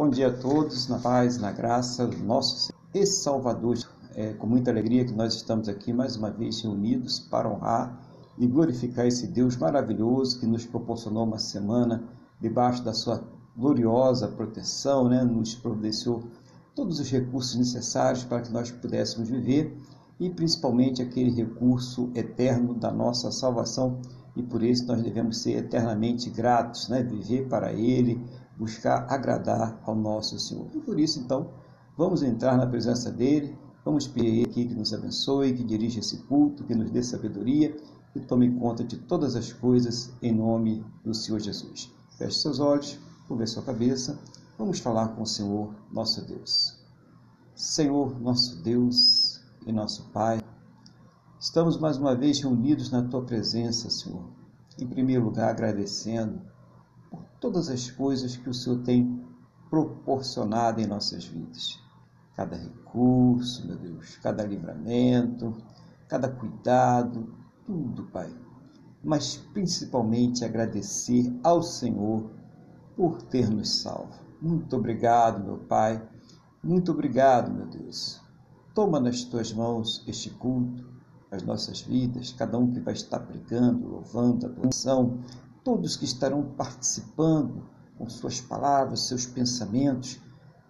Bom dia a todos, na paz, na graça nosso e Salvador. É com muita alegria que nós estamos aqui mais uma vez reunidos para honrar e glorificar esse Deus maravilhoso que nos proporcionou uma semana debaixo da sua gloriosa proteção, né? nos providenciou todos os recursos necessários para que nós pudéssemos viver e principalmente aquele recurso eterno da nossa salvação e por isso nós devemos ser eternamente gratos, né? viver para Ele, buscar agradar ao nosso Senhor. E por isso, então, vamos entrar na presença dEle, vamos pedir aqui que nos abençoe, que dirija esse culto, que nos dê sabedoria e tome conta de todas as coisas em nome do Senhor Jesus. Feche seus olhos, curva sua cabeça, vamos falar com o Senhor, nosso Deus. Senhor, nosso Deus e nosso Pai, estamos mais uma vez reunidos na Tua presença, Senhor. Em primeiro lugar, agradecendo todas as coisas que o Senhor tem proporcionado em nossas vidas. Cada recurso, meu Deus, cada livramento, cada cuidado, tudo, Pai. Mas principalmente agradecer ao Senhor por ter nos salvo. Muito obrigado, meu Pai. Muito obrigado, meu Deus. Toma nas tuas mãos este culto, as nossas vidas, cada um que vai estar pregando, louvando, adoração, todos que estarão participando com suas palavras, seus pensamentos.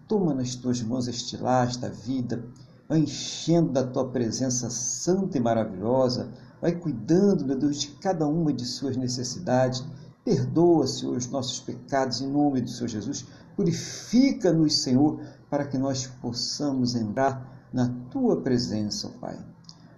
Toma nas tuas mãos este lar, esta vida, vai enchendo da tua presença santa e maravilhosa, vai cuidando, meu Deus, de cada uma de suas necessidades. Perdoa, Senhor, os nossos pecados em nome do Senhor Jesus. Purifica-nos, Senhor, para que nós possamos entrar na tua presença, Pai.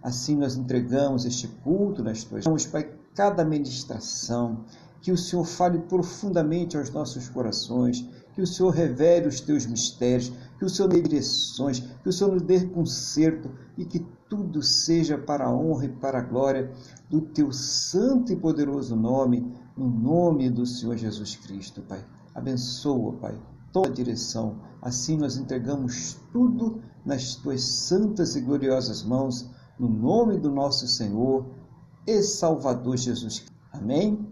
Assim nós entregamos este culto nas tuas mãos, Pai, cada ministração, que o Senhor fale profundamente aos nossos corações, que o Senhor revele os teus mistérios, que o Senhor dê direções, que o Senhor nos dê conserto e que tudo seja para a honra e para a glória do teu santo e poderoso nome, no nome do Senhor Jesus Cristo, Pai. Abençoa, Pai, toda a direção. Assim nós entregamos tudo nas tuas santas e gloriosas mãos, no nome do nosso Senhor e Salvador Jesus Cristo. Amém?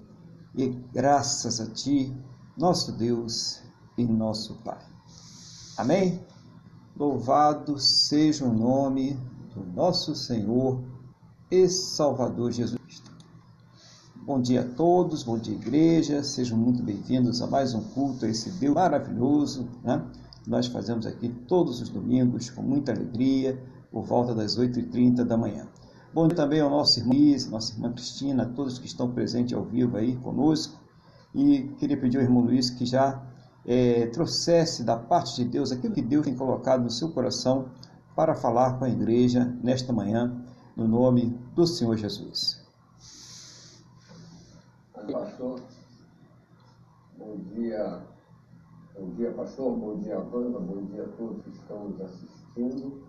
E graças a Ti, nosso Deus e nosso Pai. Amém? Louvado seja o nome do nosso Senhor e Salvador Jesus Cristo. Bom dia a todos, bom dia igreja, sejam muito bem-vindos a mais um culto a esse Deus maravilhoso, né? Nós fazemos aqui todos os domingos com muita alegria, por volta das 8h30 da manhã. Bom dia também ao nosso irmão Luiz, nossa irmã Cristina, todos que estão presentes ao vivo aí conosco. E queria pedir ao irmão Luiz que já é, trouxesse da parte de Deus aquilo que Deus tem colocado no seu coração para falar com a igreja nesta manhã, no nome do Senhor Jesus. Bom dia, bom dia, pastor, bom dia, Wanda, bom dia a todos que estão nos assistindo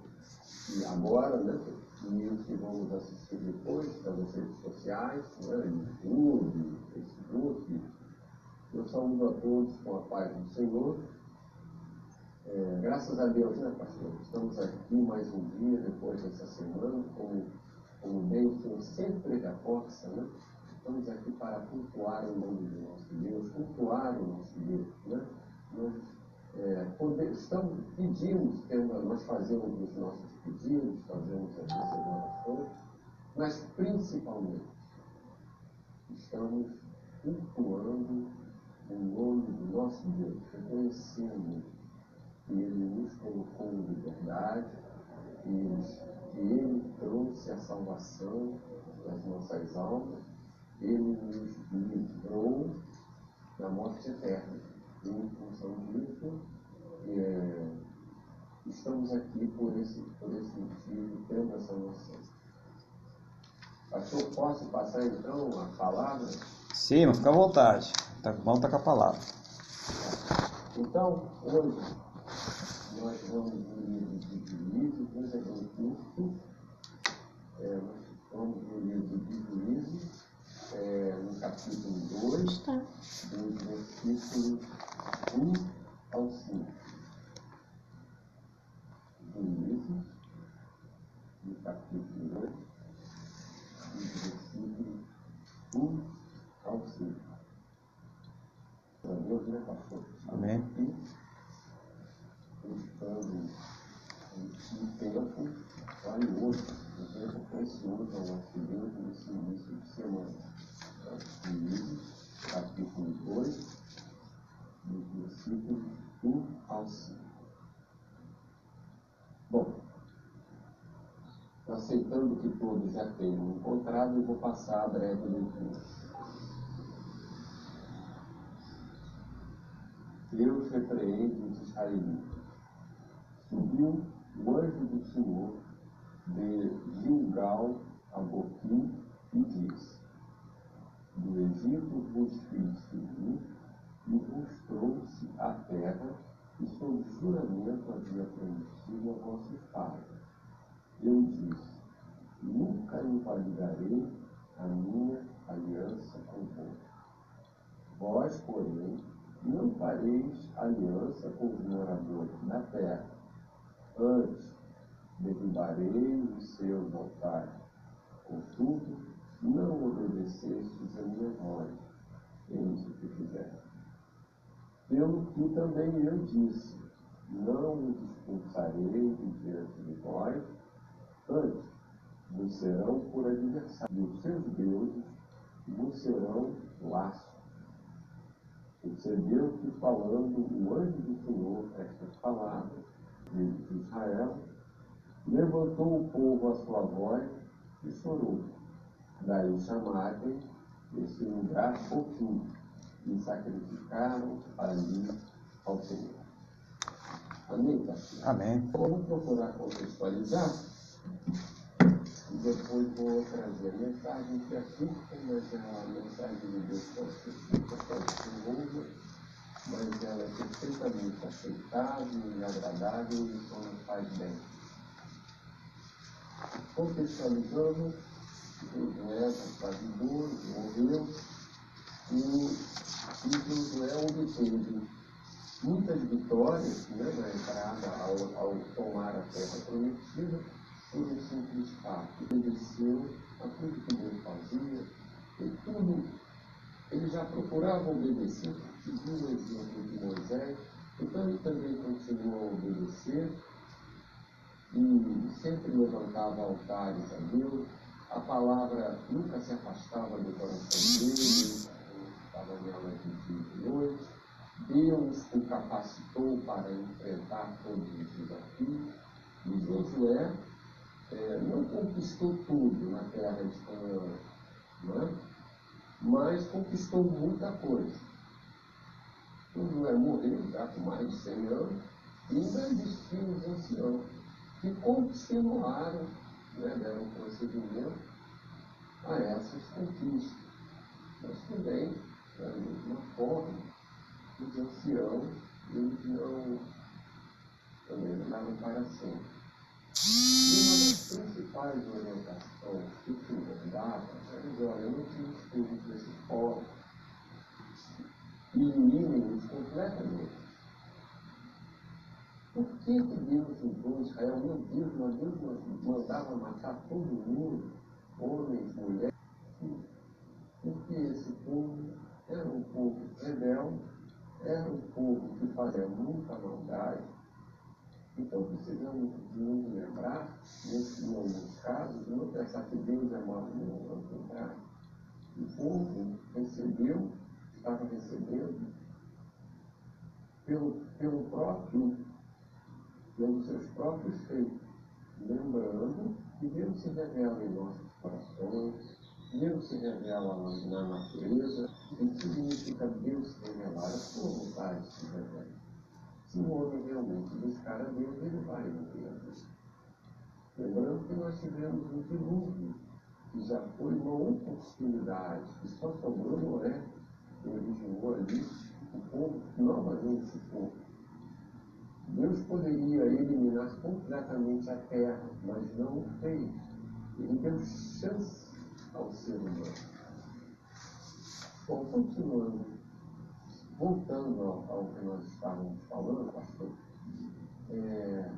e agora, né? E que vamos assistir depois pelas redes sociais, né, YouTube, Facebook. Eu saúdo a todos com a paz do Senhor. É, graças a Deus, né, pastor? Estamos aqui mais um dia depois dessa semana, como, como bem o Senhor sempre reforça, né? Estamos aqui para cultuar o nome do nosso Deus, cultuar o nosso Deus, né? Nós é, poder, estamos, pedimos, nós fazemos os nossos pedidos, fazemos as nossas orações, mas principalmente estamos cultuando o nome do nosso Deus, reconhecendo que Ele nos colocou em liberdade, que Ele trouxe a salvação das nossas almas, Ele nos livrou da morte eterna. E em função disso, é, estamos aqui por esse, por esse motivo, tendo essa noção. Pastor, posso passar então a palavra? Sim, mas fica à vontade. Tá, vamos estar com a palavra. Então, hoje, nós vamos no livro de Juízo, hoje é bem curto. É, nós vamos no livro de Juízo, é, no capítulo 2, dos versículos 1 ao 5 juízo, no capítulo 8, do versículo 1 ao 5. A Deus, né, pastor? Amém. buscando um tempo valioso, um tempo precioso ao nosso Deus nesse início de semana. Capítulo 2, do 1 ao 5. Bom, aceitando que todos já tenham encontrado, eu vou passar a breve leitura. Deus repreende os israelitas. Subiu o anjo do Senhor de Gilgal a Boquim e disse: Do Egito vos fiz subir e vos trouxe a terra que sob juramento havia prometido a vossos pais. Eu disse: Nunca invalidarei a minha aliança convosco. Vós, porém, não fareis aliança com os moradores da terra. Antes, derribarei os seus altares. Contudo, não obedecestes a minha voz. Eis o que fizeram. Pelo que também eu disse, não os expulsarei de diante de vós, antes vos serão por adversário, e os seus deuses vos serão laços Percebeu que falando o anjo do Senhor estas palavras, de Israel, levantou o povo a sua voz e chorou. Daí chamaram esse lugar Boquim e sacrificaram ali ao Senhor. Amém, pastor? Amém. Vamos procurar contextualizar e depois vou trazer a mensagem que é curta, mas é a mensagem de Deus pode ser longa, mas ela é perfeitamente aceitável e agradável e só nos faz bem. Contextualizando, Josué já quase idoso, morreu, e, e Josué obteve muitas vitórias né, na entrada ao, ao tomar a terra prometida, por um simples fato. Obedeceu a tudo que Deus fazia, e tudo ele já procurava obedecer, seguiu o exemplo de Moisés, então ele também continuou a obedecer e sempre levantava altares a Deus. A palavra nunca se afastava do coração dele, nela de dia e de noite. Deus o capacitou para enfrentar todos os desafios. E Josué é, não conquistou tudo na terra de Canaã, é? mas conquistou muita coisa. Josué morreu já com mais de 100 anos, e ainda existiam os anciãos que continuaram, né, deram procedimento a essas conquistas. Mas também, da mesma forma, os anciãos, eles não, também não davam para sempre. E uma das principais orientações que o Senhor dava era olha, eu não tinha estudo desses povos e eliminem-os completamente. Por que, que Deus usou Israel? Meu Deus, mas Deus mandava matar todo mundo, homens, mulheres. Porque esse povo era um povo rebelde, era um povo que fazia muita maldade, então precisamos de nos lembrar, nesse, alguns casos, não pensar que Deus é mau, não, ao contrário. O povo recebeu, estava recebendo, pelo, pelo próprio, pelos seus próprios feitos, lembrando que Deus se revela em nossos corações, Deus se revela na natureza, o que significa Deus se revelar? A sua vontade se revela. Se o homem realmente buscar a Deus, ele vai viver a Deus. Lembrando que nós tivemos um dilúvio, que já foi uma oportunidade, que só sobrou Noé, que originou ali o povo novamente se povo. Deus poderia eliminar completamente a terra, mas não o fez. Ele deu chance ao ser humano. Bom, continuando voltando ao, que nós estávamos falando, pastor, é,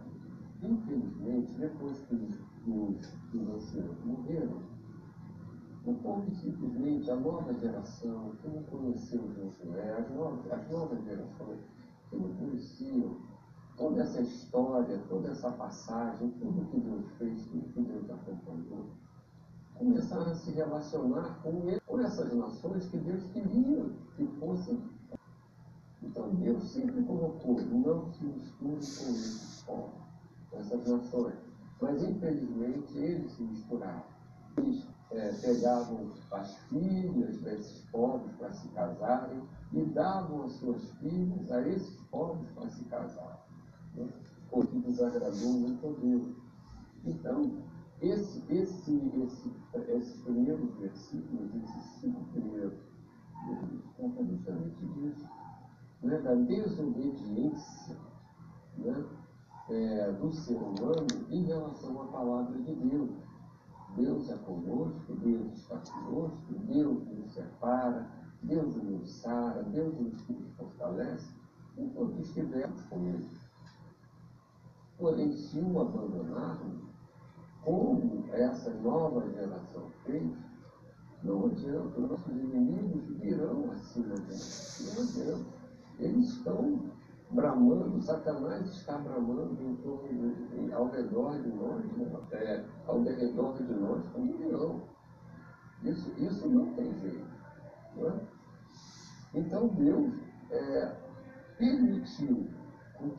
infelizmente, depois que os, os, os anciãos morreram, o povo simplesmente, a nova geração que não conheceu Josué, as novas, as novas gerações que não conheciam toda essa história, toda essa passagem, tudo que Deus fez, tudo que Deus acompanhou, começaram a se relacionar com, essas nações que Deus queria que fossem. Então Deus sempre colocou, não se misture com esses povos, com essas nações. Mas infelizmente eles se misturaram. Eles é, pegavam as filhas desses povos para se casarem e davam as suas filhas a esses povos para se casarem. Né? O que desagradou muito a Deus. Então, esse, esse, esse, esses primeiros versículos, esses cinco primeiros, conta justamente disso, né? da desobediência né? É, do ser humano em relação à palavra de Deus. Deus é conosco, Deus está conosco, Deus nos separa, Deus nos sara, Deus nos fortalece, enquanto estivermos com Ele. Porém, se o abandonarmos, como essa nova geração fez, não adianta, nossos inimigos virão acima de nós. Não adianta. Eles estão bramando, Satanás está bramando em torno de, ao redor de nós, né? é, ao redor de nós, como leão. Isso, isso não tem jeito. Não é? Então Deus é, permitiu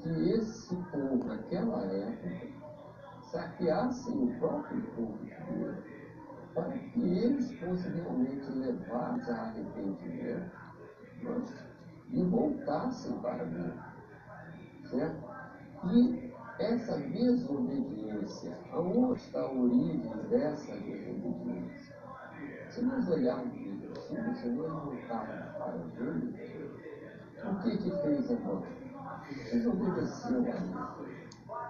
que esse povo, naquela época, saqueassem o próprio povo de Deus, para que eles fossem realmente levados a arrependimento e voltassem para Deus. Certo? E essa desobediência, aonde está a origem dessa desobediência? Se nós olharmos assim, se nós voltarmos para Deus, o que que fez a mão? Desobedeceu a Deus.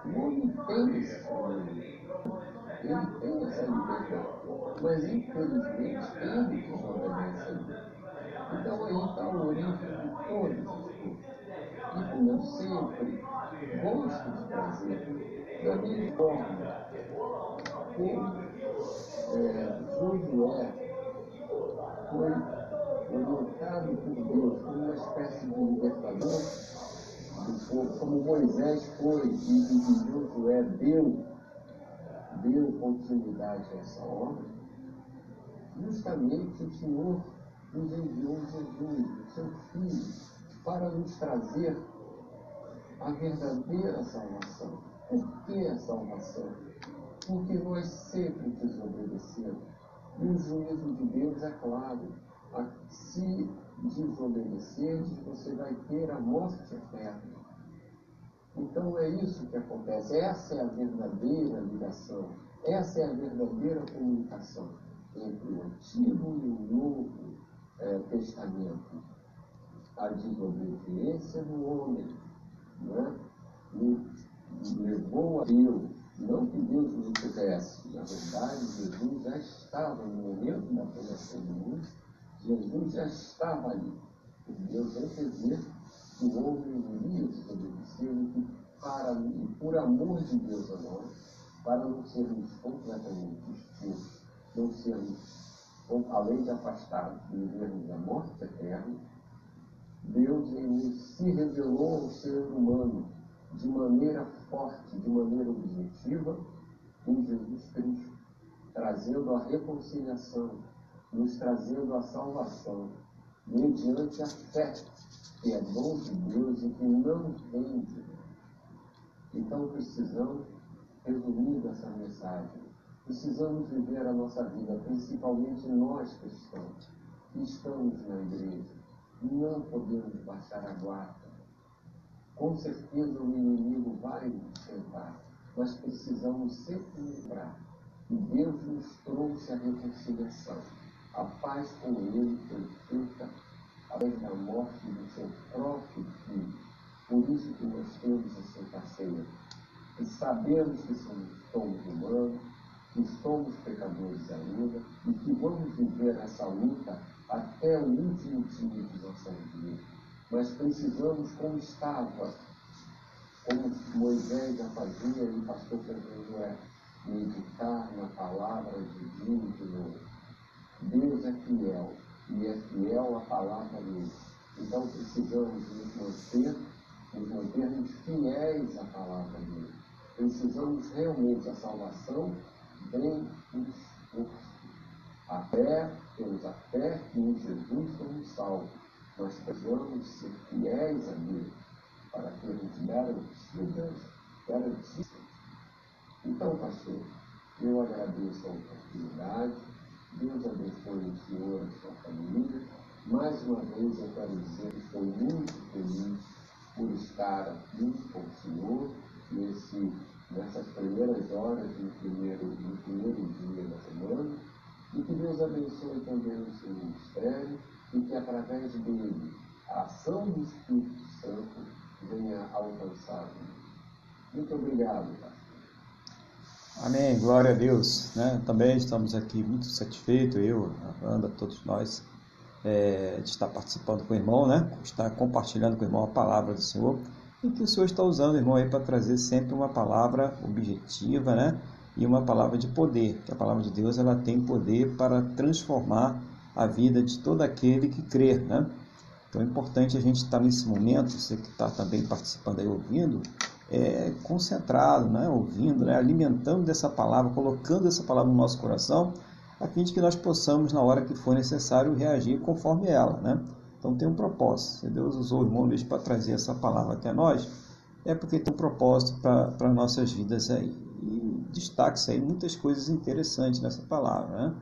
Poder. Ele tem essa liberdade. Mas, infelizmente, ele desobedece a Deus. Então, aí está a origem de todas as coisas. E como sempre gosto de trazer, da minha forma, como é, Josué foi orientado por Deus como uma espécie de libertador do povo, como Moisés foi e, e Josué deu, deu continuidade a essa obra, justamente o Senhor nos enviou Jesus, o seu Filho, para nos trazer a verdadeira salvação. Por que a salvação? Porque nós sempre desobedecemos. E o juízo de Deus é claro. Se desobedeceres, você vai ter a morte eterna. Então é isso que acontece. Essa é a verdadeira ligação. Essa é a verdadeira comunicação entre o Antigo e o Novo é, Testamento a desobediência do homem, né? levou a Deus. Não que Deus não pudesse, na verdade, Jesus já estava no momento da fundação do mundo, Jesus já estava ali. Deus antevia que o homem iria desobedecer e para, e por amor de Deus a nós, para não sermos completamente extintos, não sermos, além de afastados, vivermos a morte eterna, Deus ele se revelou ao ser humano de maneira forte, de maneira objetiva, em Jesus Cristo, trazendo a reconciliação, nos trazendo a salvação, mediante a fé, que é dom de Deus e que não vem de Deus. Então precisamos, resumir essa mensagem, precisamos viver a nossa vida, principalmente nós cristãos, que estamos na igreja, não podemos baixar a guarda. Com certeza o inimigo vai nos tentar, mas precisamos sempre lembrar que Deus nos trouxe a reconciliação. A paz com Ele foi feita através da morte do seu próprio Filho. Por isso que nós temos a Santa Ceia. E sabemos que somos, somos humanos, que somos pecadores ainda e que vamos viver essa luta até o último dia de nossa vida. Mas precisamos, como estava, como Moisés já fazia e pastor Josué, meditar na palavra de Deus de novo. Deus é fiel e é fiel à palavra dele. Então precisamos nos manter nos mantermos fiéis à palavra dele. Precisamos realmente, a salvação vem um esforço. A fé, temos a fé que em Jesus somos salvos. Nós precisamos ser fiéis a Deus para termos garantidas, garantidas. Então, pastor, eu agradeço a oportunidade. Deus abençoe o senhor e a sua família. Mais uma vez eu quero dizer que estou muito feliz por estar aqui com o senhor nesse, nessas primeiras horas do primeiro, do primeiro dia da semana. E que Deus abençoe também o seu ministério e que através dele a ação do Espírito Santo venha alcançar. Muito obrigado, pastor. Amém, glória a Deus. Né? Também estamos aqui muito satisfeitos, eu, a Wanda, todos nós, é, de estar participando com o irmão, né? estar compartilhando com o irmão a palavra do Senhor e que o Senhor está usando, irmão, aí para trazer sempre uma palavra objetiva né? e uma palavra de poder, que a palavra de Deus ela tem poder para transformar a vida de todo aquele que crê. Né? Então é importante a gente estar nesse momento, você que está também participando aí ouvindo, é, concentrado, né, ouvindo, né, alimentando dessa palavra, colocando essa palavra no nosso coração, a fim de que nós possamos, na hora que for necessário, reagir conforme ela. Né? Então tem um propósito. Se Deus usou o irmão Luiz para trazer essa palavra até nós, é porque tem um propósito para nossas vidas aí. E destaque-se aí muitas coisas interessantes nessa palavra. Né?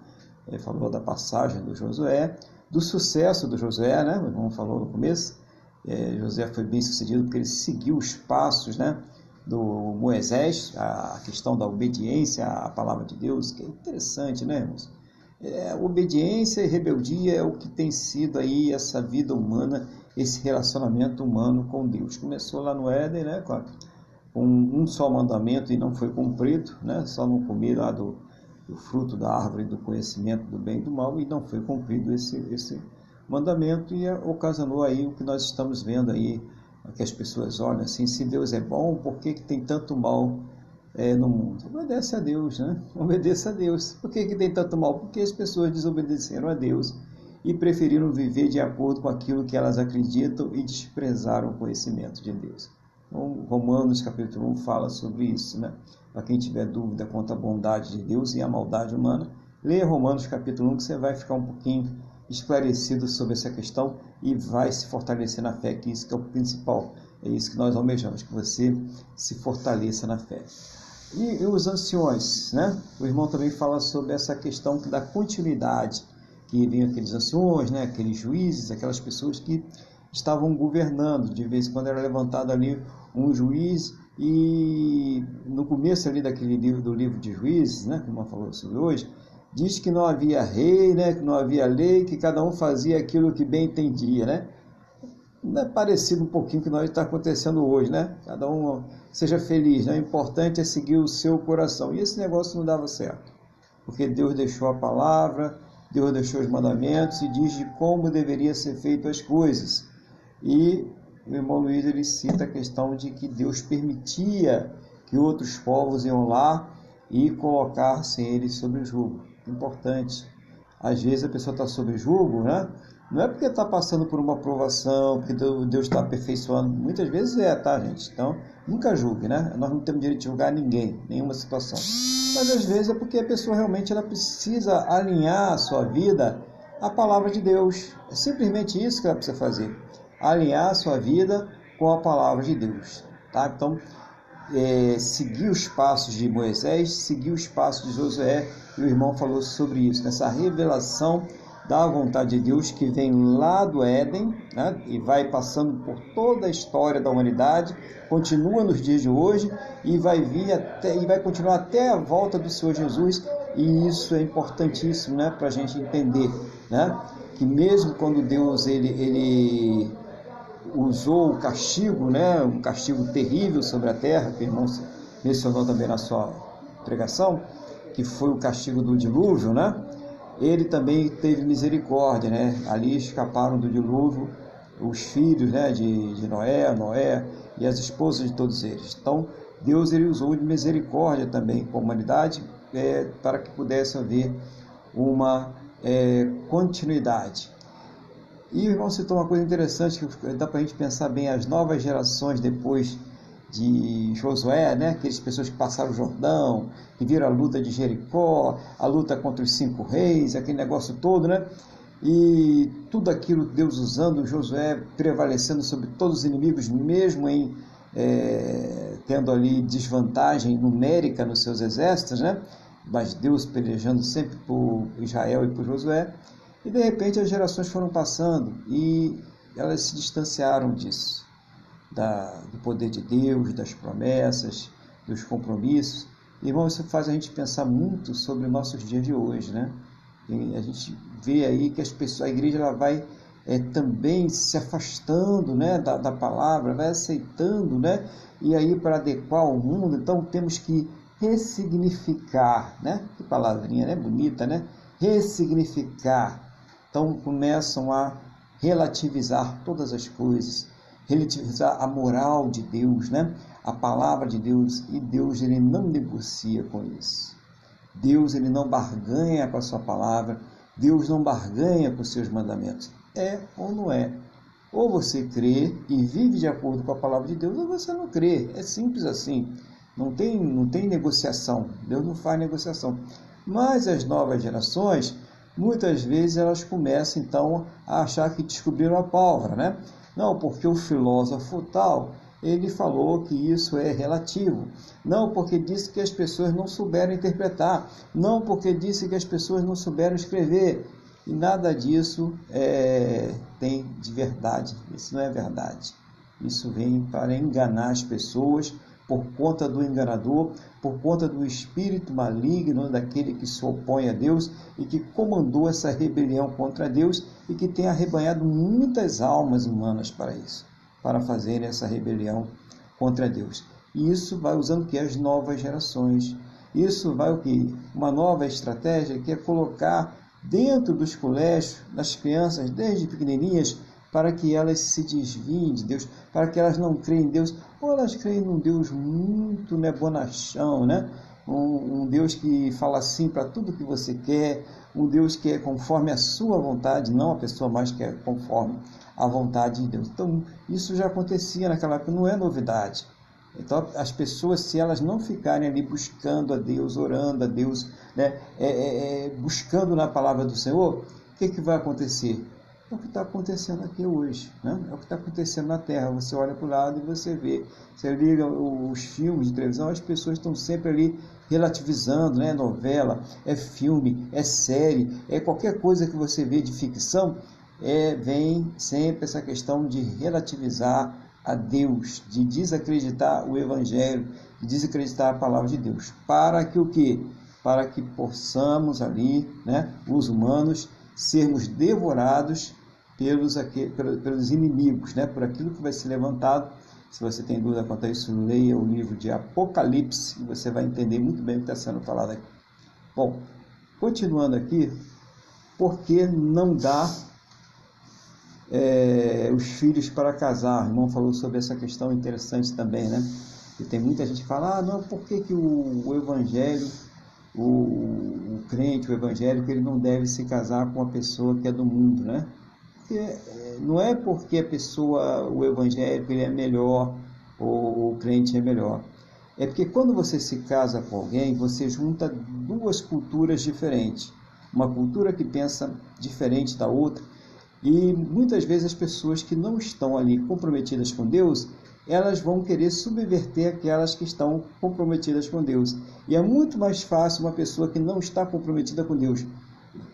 Ele falou da passagem do Josué, do sucesso do Josué, né? o irmão falou no começo, é, José foi bem sucedido porque ele seguiu os passos né, do Moisés, a questão da obediência à palavra de Deus, que é interessante, né, irmãos? É, obediência e rebeldia é o que tem sido aí essa vida humana, esse relacionamento humano com Deus. Começou lá no Éden, né, com um, um só mandamento e não foi cumprido, né, só não comer lá do, do fruto da árvore do conhecimento do bem e do mal e não foi cumprido esse, esse mandamento e ocasionou aí o que nós estamos vendo aí, que as pessoas olham assim, se Deus é bom, por que, que tem tanto mal é, no mundo? Obedece a Deus, né? Obedeça a Deus. Por que, que tem tanto mal? Porque as pessoas desobedeceram a Deus e preferiram viver de acordo com aquilo que elas acreditam e desprezaram o conhecimento de Deus. Então, Romanos capítulo 1 fala sobre isso, né? Para quem tiver dúvida quanto à bondade de Deus e à maldade humana, leia Romanos capítulo 1 que você vai ficar um pouquinho esclarecido sobre essa questão e vai se fortalecer na fé, que isso que é o principal. É isso que nós almejamos, que você se fortaleça na fé. E, e os anciões, né? O irmão também fala sobre essa questão da continuidade, que vinham aqueles anciões, né? aqueles juízes, aquelas pessoas que estavam governando. De vez em quando era levantado ali um juiz e no começo ali daquele livro do livro de juízes, né, que o irmão falou sobre hoje, diz que não havia rei, né, que não havia lei, que cada um fazia aquilo que bem entendia, né? Não é parecido um pouquinho com o que está acontecendo hoje, né? Cada um seja feliz, né? O importante é seguir o seu coração. E esse negócio não dava certo, porque Deus deixou a palavra, Deus deixou os mandamentos e diz de como deveria ser feito as coisas. E o irmão Luiz ele cita a questão de que Deus permitia que outros povos iam lá e colocassem eles sobre julgo importante. Às vezes a pessoa está sob julgo, né? Não é porque está passando por uma provação, porque Deus está aperfeiçoando. Muitas vezes é, tá, gente? Então, nunca julgue, né? Nós não temos direito de julgar ninguém, nenhuma situação. Mas às vezes é porque a pessoa realmente ela precisa alinhar a sua vida à palavra de Deus. É simplesmente isso que ela precisa fazer. Alinhar a sua vida com a palavra de Deus, tá? Então, é, seguir os passos de Moisés, seguir os passos de Josué, e o irmão falou sobre isso, nessa revelação da vontade de Deus que vem lá do Éden né, e vai passando por toda a história da humanidade, continua nos dias de hoje e vai vir até e vai continuar até a volta do Senhor Jesus e isso é importantíssimo, né, para a gente entender, né, que mesmo quando Deus ele, ele usou o castigo, né, um castigo terrível sobre a terra, que o irmão mencionou também na sua pregação, que foi o castigo do dilúvio, né? Ele também teve misericórdia, né? Ali escaparam do dilúvio os filhos, né, de, de Noé, Noé e as esposas de todos eles. Então, Deus ele usou de misericórdia também com a humanidade é, para que pudesse haver uma é, continuidade. E o irmão citou uma coisa interessante que dá para a gente pensar bem as novas gerações depois de Josué, né? aquelas pessoas que passaram o Jordão, que viram a luta de Jericó, a luta contra os cinco reis, aquele negócio todo, né? E tudo aquilo Deus usando, Josué prevalecendo sobre todos os inimigos, mesmo em é, tendo ali desvantagem numérica nos seus exércitos, né? Mas Deus pelejando sempre por Israel e por Josué. E de repente as gerações foram passando e elas se distanciaram disso da, do poder de Deus, das promessas, dos compromissos. Irmão, isso faz a gente pensar muito sobre nossos dias de hoje, né? E a gente vê aí que as pessoas, a igreja ela vai é, também se afastando né, da, da palavra, vai aceitando, né? E aí para adequar ao mundo, então temos que ressignificar, né? Que palavrinha, né? Bonita, né? Ressignificar. Então começam a relativizar todas as coisas, relativizar a moral de Deus, né? a palavra de Deus, e Deus ele não negocia com isso. Deus ele não barganha com a sua palavra, Deus não barganha com os seus mandamentos. É ou não é? Ou você crê e vive de acordo com a palavra de Deus, ou você não crê. É simples assim. Não tem, não tem negociação. Deus não faz negociação. Mas as novas gerações, muitas vezes elas começam então a achar que descobriram a pólvora, né? Não, porque o filósofo tal, ele falou que isso é relativo. Não, porque disse que as pessoas não souberam interpretar. Não, porque disse que as pessoas não souberam escrever. E nada disso é, tem de verdade. Isso não é verdade. Isso vem para enganar as pessoas por conta do enganador, por conta do espírito maligno daquele que se opõe a Deus e que comandou essa rebelião contra Deus e que tem arrebanhado muitas almas humanas para isso, para fazerem essa rebelião contra Deus. E isso vai usando que as novas gerações. Isso vai o que? Uma nova estratégia que é colocar dentro dos colégios, das crianças, desde pequenininhas, para que elas se desviem de Deus, para que elas não creem em Deus, ou elas creem num Deus muito né, bonachão, né? Um, um Deus que fala sim para tudo que você quer, um Deus que é conforme a sua vontade, não a pessoa mais que é conforme a vontade de Deus. Então, isso já acontecia naquela época, não é novidade. Então, as pessoas, se elas não ficarem ali buscando a Deus, orando a Deus, né, é, é, é buscando na palavra do Senhor, o que, que vai acontecer? É o que está acontecendo aqui hoje, né? é o que está acontecendo na Terra. Você olha para o lado e você vê. Você liga os filmes de televisão, as pessoas estão sempre ali relativizando, né? novela, é filme, é série, é qualquer coisa que você vê de ficção, é, vem sempre essa questão de relativizar a Deus, de desacreditar o Evangelho, de desacreditar a palavra de Deus. Para que o quê? Para que possamos ali, né, os humanos, sermos devorados pelos, pelos inimigos, né? por aquilo que vai ser levantado. Se você tem dúvida quanto a isso, leia o livro de Apocalipse e você vai entender muito bem o que está sendo falado aqui. Bom, continuando aqui, por que não dá é, os filhos para casar? O irmão falou sobre essa questão interessante também, né? E tem muita gente que fala, ah, não, por que, que o, o evangelho, o, o crente, o evangélico, ele não deve se casar com uma pessoa que é do mundo, né? É, não é porque a pessoa, o evangélico, ele é melhor ou o crente é melhor. É porque quando você se casa com alguém, você junta duas culturas diferentes. Uma cultura que pensa diferente da outra. E muitas vezes as pessoas que não estão ali comprometidas com Deus, elas vão querer subverter aquelas que estão comprometidas com Deus. E é muito mais fácil uma pessoa que não está comprometida com Deus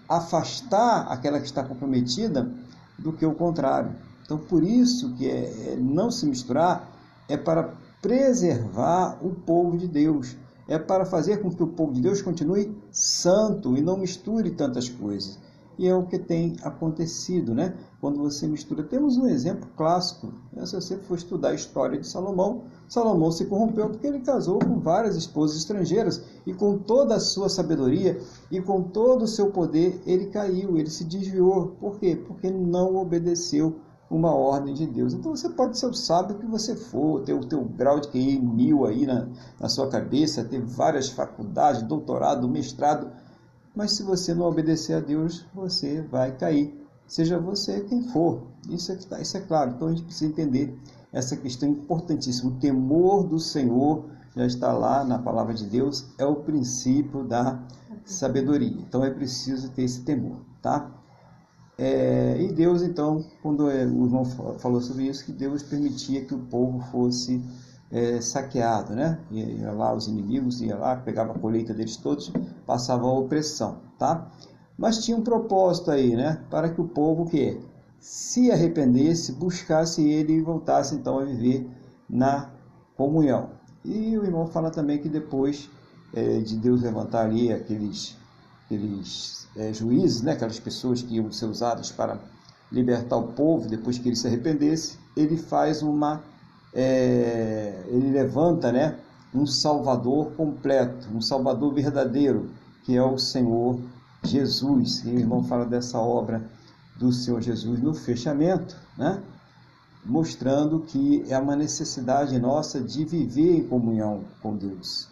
afastar aquela que está comprometida do que o contrário. Então, por isso que é, é, não se misturar é para preservar o povo de Deus, é para fazer com que o povo de Deus continue santo e não misture tantas coisas. E é o que tem acontecido, né? Quando você mistura. Temos um exemplo clássico. Né? Se você for estudar a história de Salomão, Salomão se corrompeu porque ele casou com várias esposas estrangeiras e com toda a sua sabedoria e com todo o seu poder ele caiu, ele se desviou. Por quê? Porque não obedeceu uma ordem de Deus. Então você pode ser o sábio que você for, ter o teu grau de QI mil aí na, na sua cabeça, ter várias faculdades, doutorado, mestrado, mas se você não obedecer a Deus, você vai cair. seja você quem for. Isso é, tá, isso é claro. Então a gente precisa entender essa questão importantíssima. O temor do Senhor já está lá na palavra de Deus, é o princípio da sabedoria. Então é preciso ter esse temor, tá? É, e Deus, então, quando o irmão falou sobre isso, que Deus permitia que o povo fosse é, saqueado, né? Ia lá os inimigos, ia lá, pegava a colheita deles todos, passava a opressão, tá? Mas tinha um propósito aí, né? Para que o povo que se arrependesse, buscasse ele e voltasse então a viver na comunhão. E o irmão fala também que depois é, de Deus levantar ali aqueles, aqueles é, juízes, né? Aquelas pessoas que iam ser usadas para libertar o povo depois que ele se arrependesse, ele faz uma é, ele levanta né, um Salvador completo, um Salvador verdadeiro, que é o Senhor Jesus. E o irmão fala dessa obra do Senhor Jesus no fechamento, né? mostrando que é uma necessidade nossa de viver em comunhão com Deus.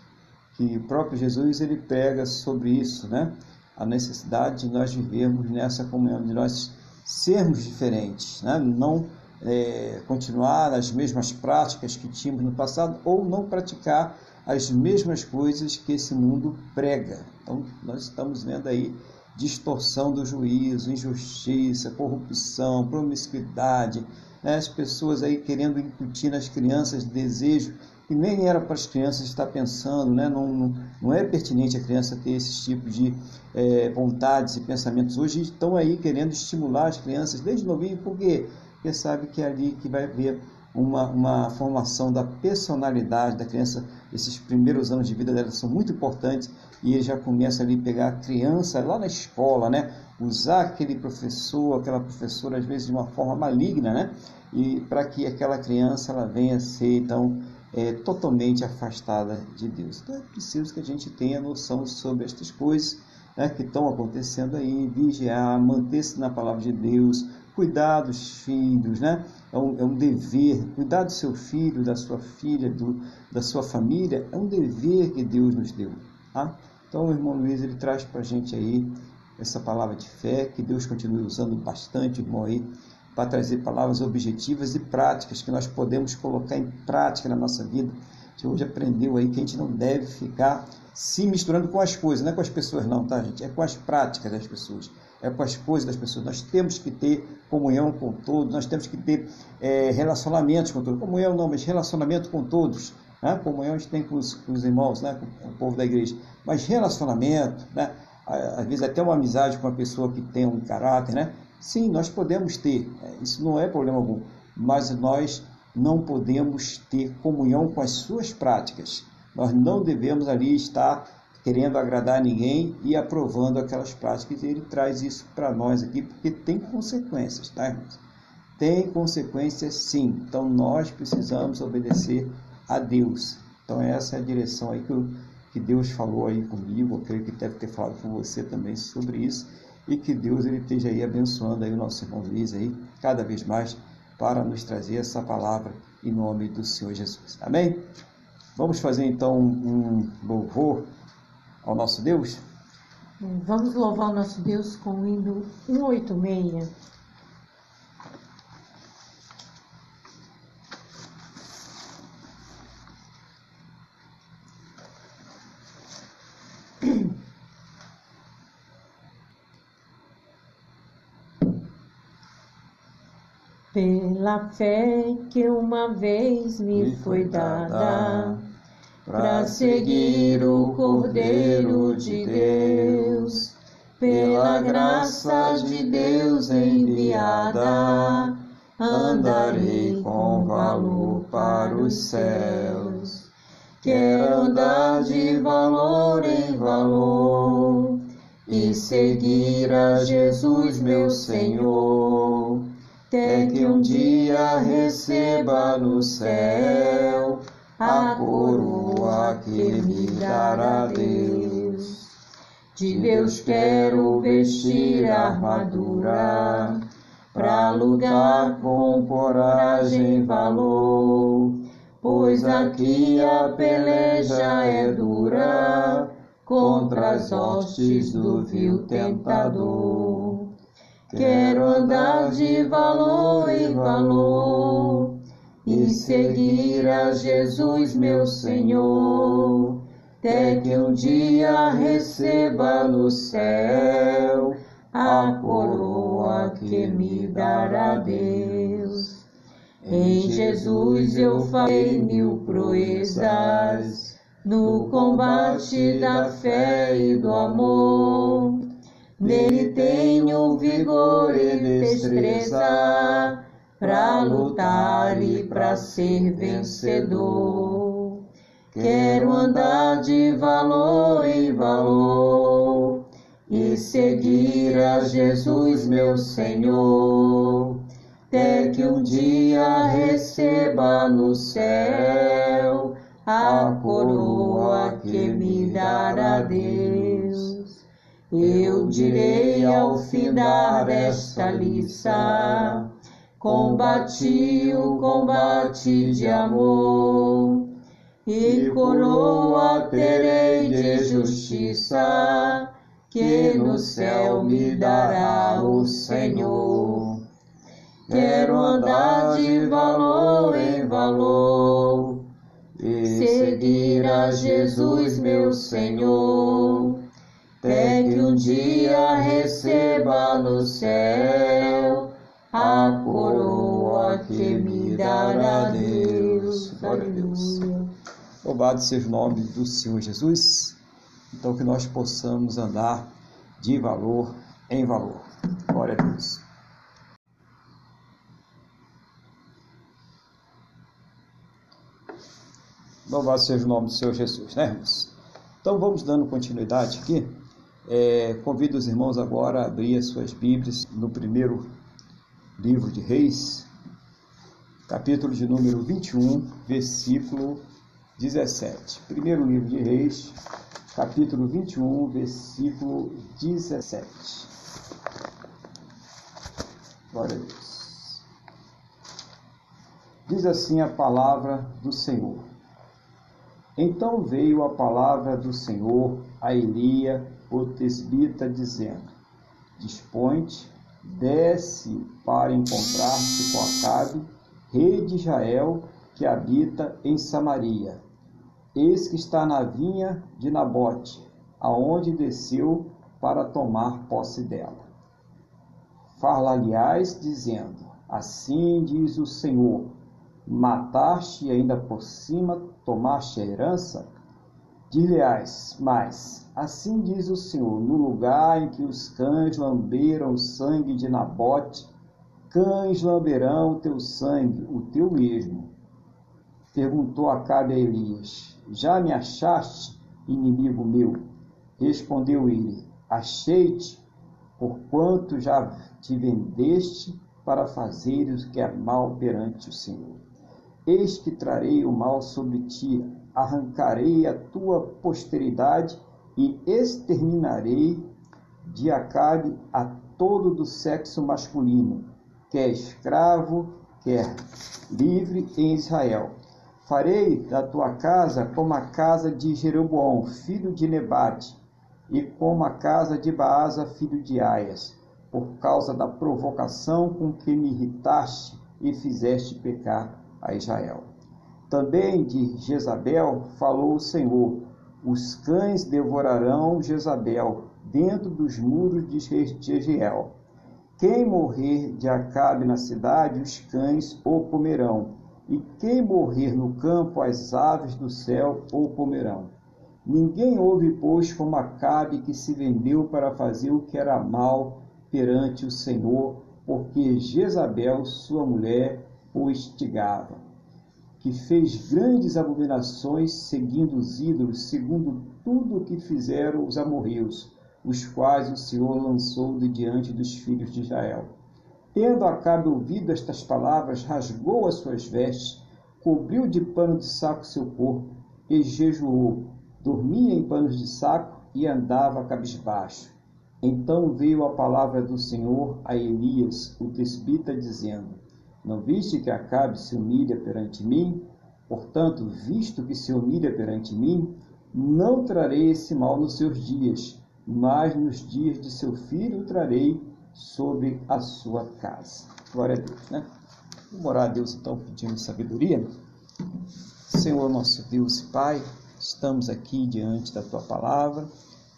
Que o próprio Jesus ele prega sobre isso, né? A necessidade de nós vivermos nessa comunhão, de nós sermos diferentes, né? Não é, continuar as mesmas práticas que tínhamos no passado ou não praticar as mesmas coisas que esse mundo prega. Então, nós estamos vendo aí distorção do juízo, injustiça, corrupção, promiscuidade, né? as pessoas aí querendo incutir nas crianças desejo que nem era para as crianças estar pensando, né? não, não, não é pertinente a criança ter esse tipo de é, vontades e pensamentos. Hoje estão aí querendo estimular as crianças desde novinho, porque porque sabe que é ali que vai haver uma, uma formação da personalidade da criança. Esses primeiros anos de vida dela são muito importantes e ele já começa ali a pegar a criança lá na escola, né? Usar aquele professor, aquela professora, às vezes de uma forma maligna, né? E para que aquela criança ela venha a ser, então, é, totalmente afastada de Deus. Então é preciso que a gente tenha noção sobre estas coisas né, que estão acontecendo aí, vigiar, manter-se na palavra de Deus, cuidar dos filhos, né? É um, é um dever, cuidar do seu filho, da sua filha, do, da sua família, é um dever que Deus nos deu, tá? Então o irmão Luiz, ele traz para a gente aí essa palavra de fé, que Deus continue usando bastante, irmão, aí, para trazer palavras objetivas e práticas que nós podemos colocar em prática na nossa vida. A hoje aprendeu aí que a gente não deve ficar se misturando com as coisas, não é com as pessoas não, tá, gente? É com as práticas das pessoas é com as coisas das pessoas. Nós temos que ter comunhão com todos, nós temos que ter é, relacionamentos com todos. Comunhão não, mas relacionamento com todos. Né? Comunhão a gente tem com os, com os irmãos, né? com o povo da igreja. Mas relacionamento, né? às vezes até uma amizade com uma pessoa que tem um caráter, né? Sim, nós podemos ter, é, isso não é problema algum, mas nós não podemos ter comunhão com as suas práticas. Nós não devemos ali estar querendo agradar ninguém e aprovando aquelas práticas. Ele traz isso para nós aqui, porque tem consequências, tá, irmãos? Tem consequências sim. Então nós precisamos obedecer a Deus. Então essa é a direção aí que, eu, que Deus falou aí comigo, eu creio que deve ter falado com você também sobre isso, e que Deus ele esteja aí abençoando aí o nosso irmão Luiz aí, cada vez mais, para nos trazer essa palavra em nome do Senhor Jesus. Amém? Vamos fazer então um louvor ao nosso Deus? Vamos louvar o nosso Deus com o hino 186. Pela fé que uma vez me foi dada para seguir o Cordeiro de Deus, pela graça de Deus enviada, andarei com valor para os céus. Quero andar de valor em valor e seguir a Jesus, meu Senhor, até que um dia receba no céu a coroa que me dará Deus. De Deus quero vestir a armadura, para lugar com coragem e valor, pois aqui a peleja é dura contra as hostes do vil tentador. Quero andar de valor em valor e seguir a Jesus, meu Senhor, até que um dia receba no céu a coroa que me dará Deus. Em Jesus eu farei mil proezas no combate da fé e do amor. Nele tenho vigor e destreza para lutar e para ser vencedor. Quero andar de valor em valor e seguir a Jesus, meu Senhor, até que um dia receba no céu a coroa que me dará Deus. Eu direi ao findar esta liça, combati o combate de amor, e coroa terei de justiça que no céu me dará o Senhor. Quero andar de valor em valor e seguir a Jesus, meu Senhor, até que um dia receba no céu a coroa que me dará Deus. Aleluia. Louvado seja o nome do Senhor Jesus. Então, que nós possamos andar de valor em valor. Glória a Deus. Louvado seja o nome do Senhor Jesus, né, irmãos? Então, vamos dando continuidade aqui. É, convido os irmãos agora a abrir as suas Bíblias no primeiro livro de Reis, capítulo de número 21, versículo 17. Primeiro livro de Reis, capítulo 21, versículo 17. Glória a Deus. Diz assim a palavra do Senhor. Então veio a palavra do Senhor a Elia, o tesbita, dizendo: Dispõe-te, desce para encontrar-se com Acabe, rei de Israel, que habita em Samaria. Eis que está na vinha de Nabote, aonde desceu para tomar posse dela. Far-lhe-ás dizendo: Assim diz o Senhor: Mataste e ainda por cima tomaste a herança? Dir-lhe-ás, mas, assim diz o Senhor: No lugar em que os cães lamberam o sangue de Nabote, cães lamberão o teu sangue, o teu mesmo. Perguntou Acabe a Elias: Já me achaste, inimigo meu? Respondeu ele: Achei-te, porquanto já te vendeste para fazeres o que é mal perante o Senhor. Eis que trarei o mal sobre ti, arrancarei a tua posteridade e exterminarei de Acabe a todo do sexo masculino, quer escravo, quer livre em Israel. Farei da tua casa como a casa de Jeroboão, filho de Nebate, e como a casa de Baasa, filho de Aias, por causa da provocação com que me irritaste e fizeste pecar a Israel. Também de Jezabel falou o Senhor: os cães devorarão Jezabel dentro dos muros de Jeziel. Quem morrer de Acabe na cidade, os cães o comerão, e quem morrer no campo, as aves do céu o comerão. Ninguém houve, pois, como Acabe que se vendeu para fazer o que era mal perante o Senhor, porque Jezabel, sua mulher, o instigava, que fez grandes abominações seguindo os ídolos, segundo tudo o que fizeram os amorreus, os quais o Senhor lançou de diante dos filhos de Israel. Tendo Acabe ouvido estas palavras, rasgou as suas vestes, cobriu de pano de saco seu corpo e jejuou, dormia em panos de saco e andava cabisbaixo. Então veio a palavra do Senhor a Elias, o tesbita, dizendo: não viste que Acabe se humilha perante mim? Portanto, visto que se humilha perante mim, não trarei esse mal nos seus dias, mas nos dias de seu filho trarei sobre a sua casa. Glória a Deus, né? Vamos orar a Deus então pedindo sabedoria. Senhor nosso Deus e Pai, estamos aqui diante da tua palavra.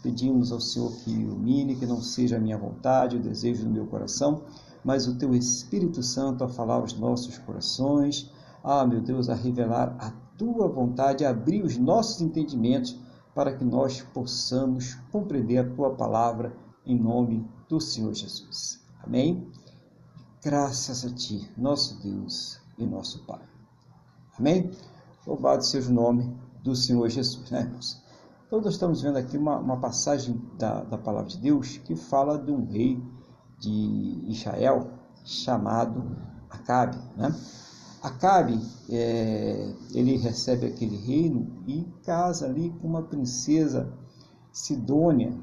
Pedimos ao Senhor que ilumine, que não seja a minha vontade, o desejo do meu coração, mas o teu Espírito Santo a falar aos nossos corações. Ah, meu Deus, a revelar a tua vontade, a abrir os nossos entendimentos para que nós possamos compreender a tua palavra em nome do Senhor Jesus. Amém? Graças a ti, nosso Deus e nosso Pai. Amém? Louvado seja o nome do Senhor Jesus, né, irmãos? Então, nós estamos vendo aqui uma, uma passagem da, da palavra de Deus que fala de um rei de Israel chamado Acabe, né? Acabe, é, ele recebe aquele reino e casa ali com uma princesa Sidônia.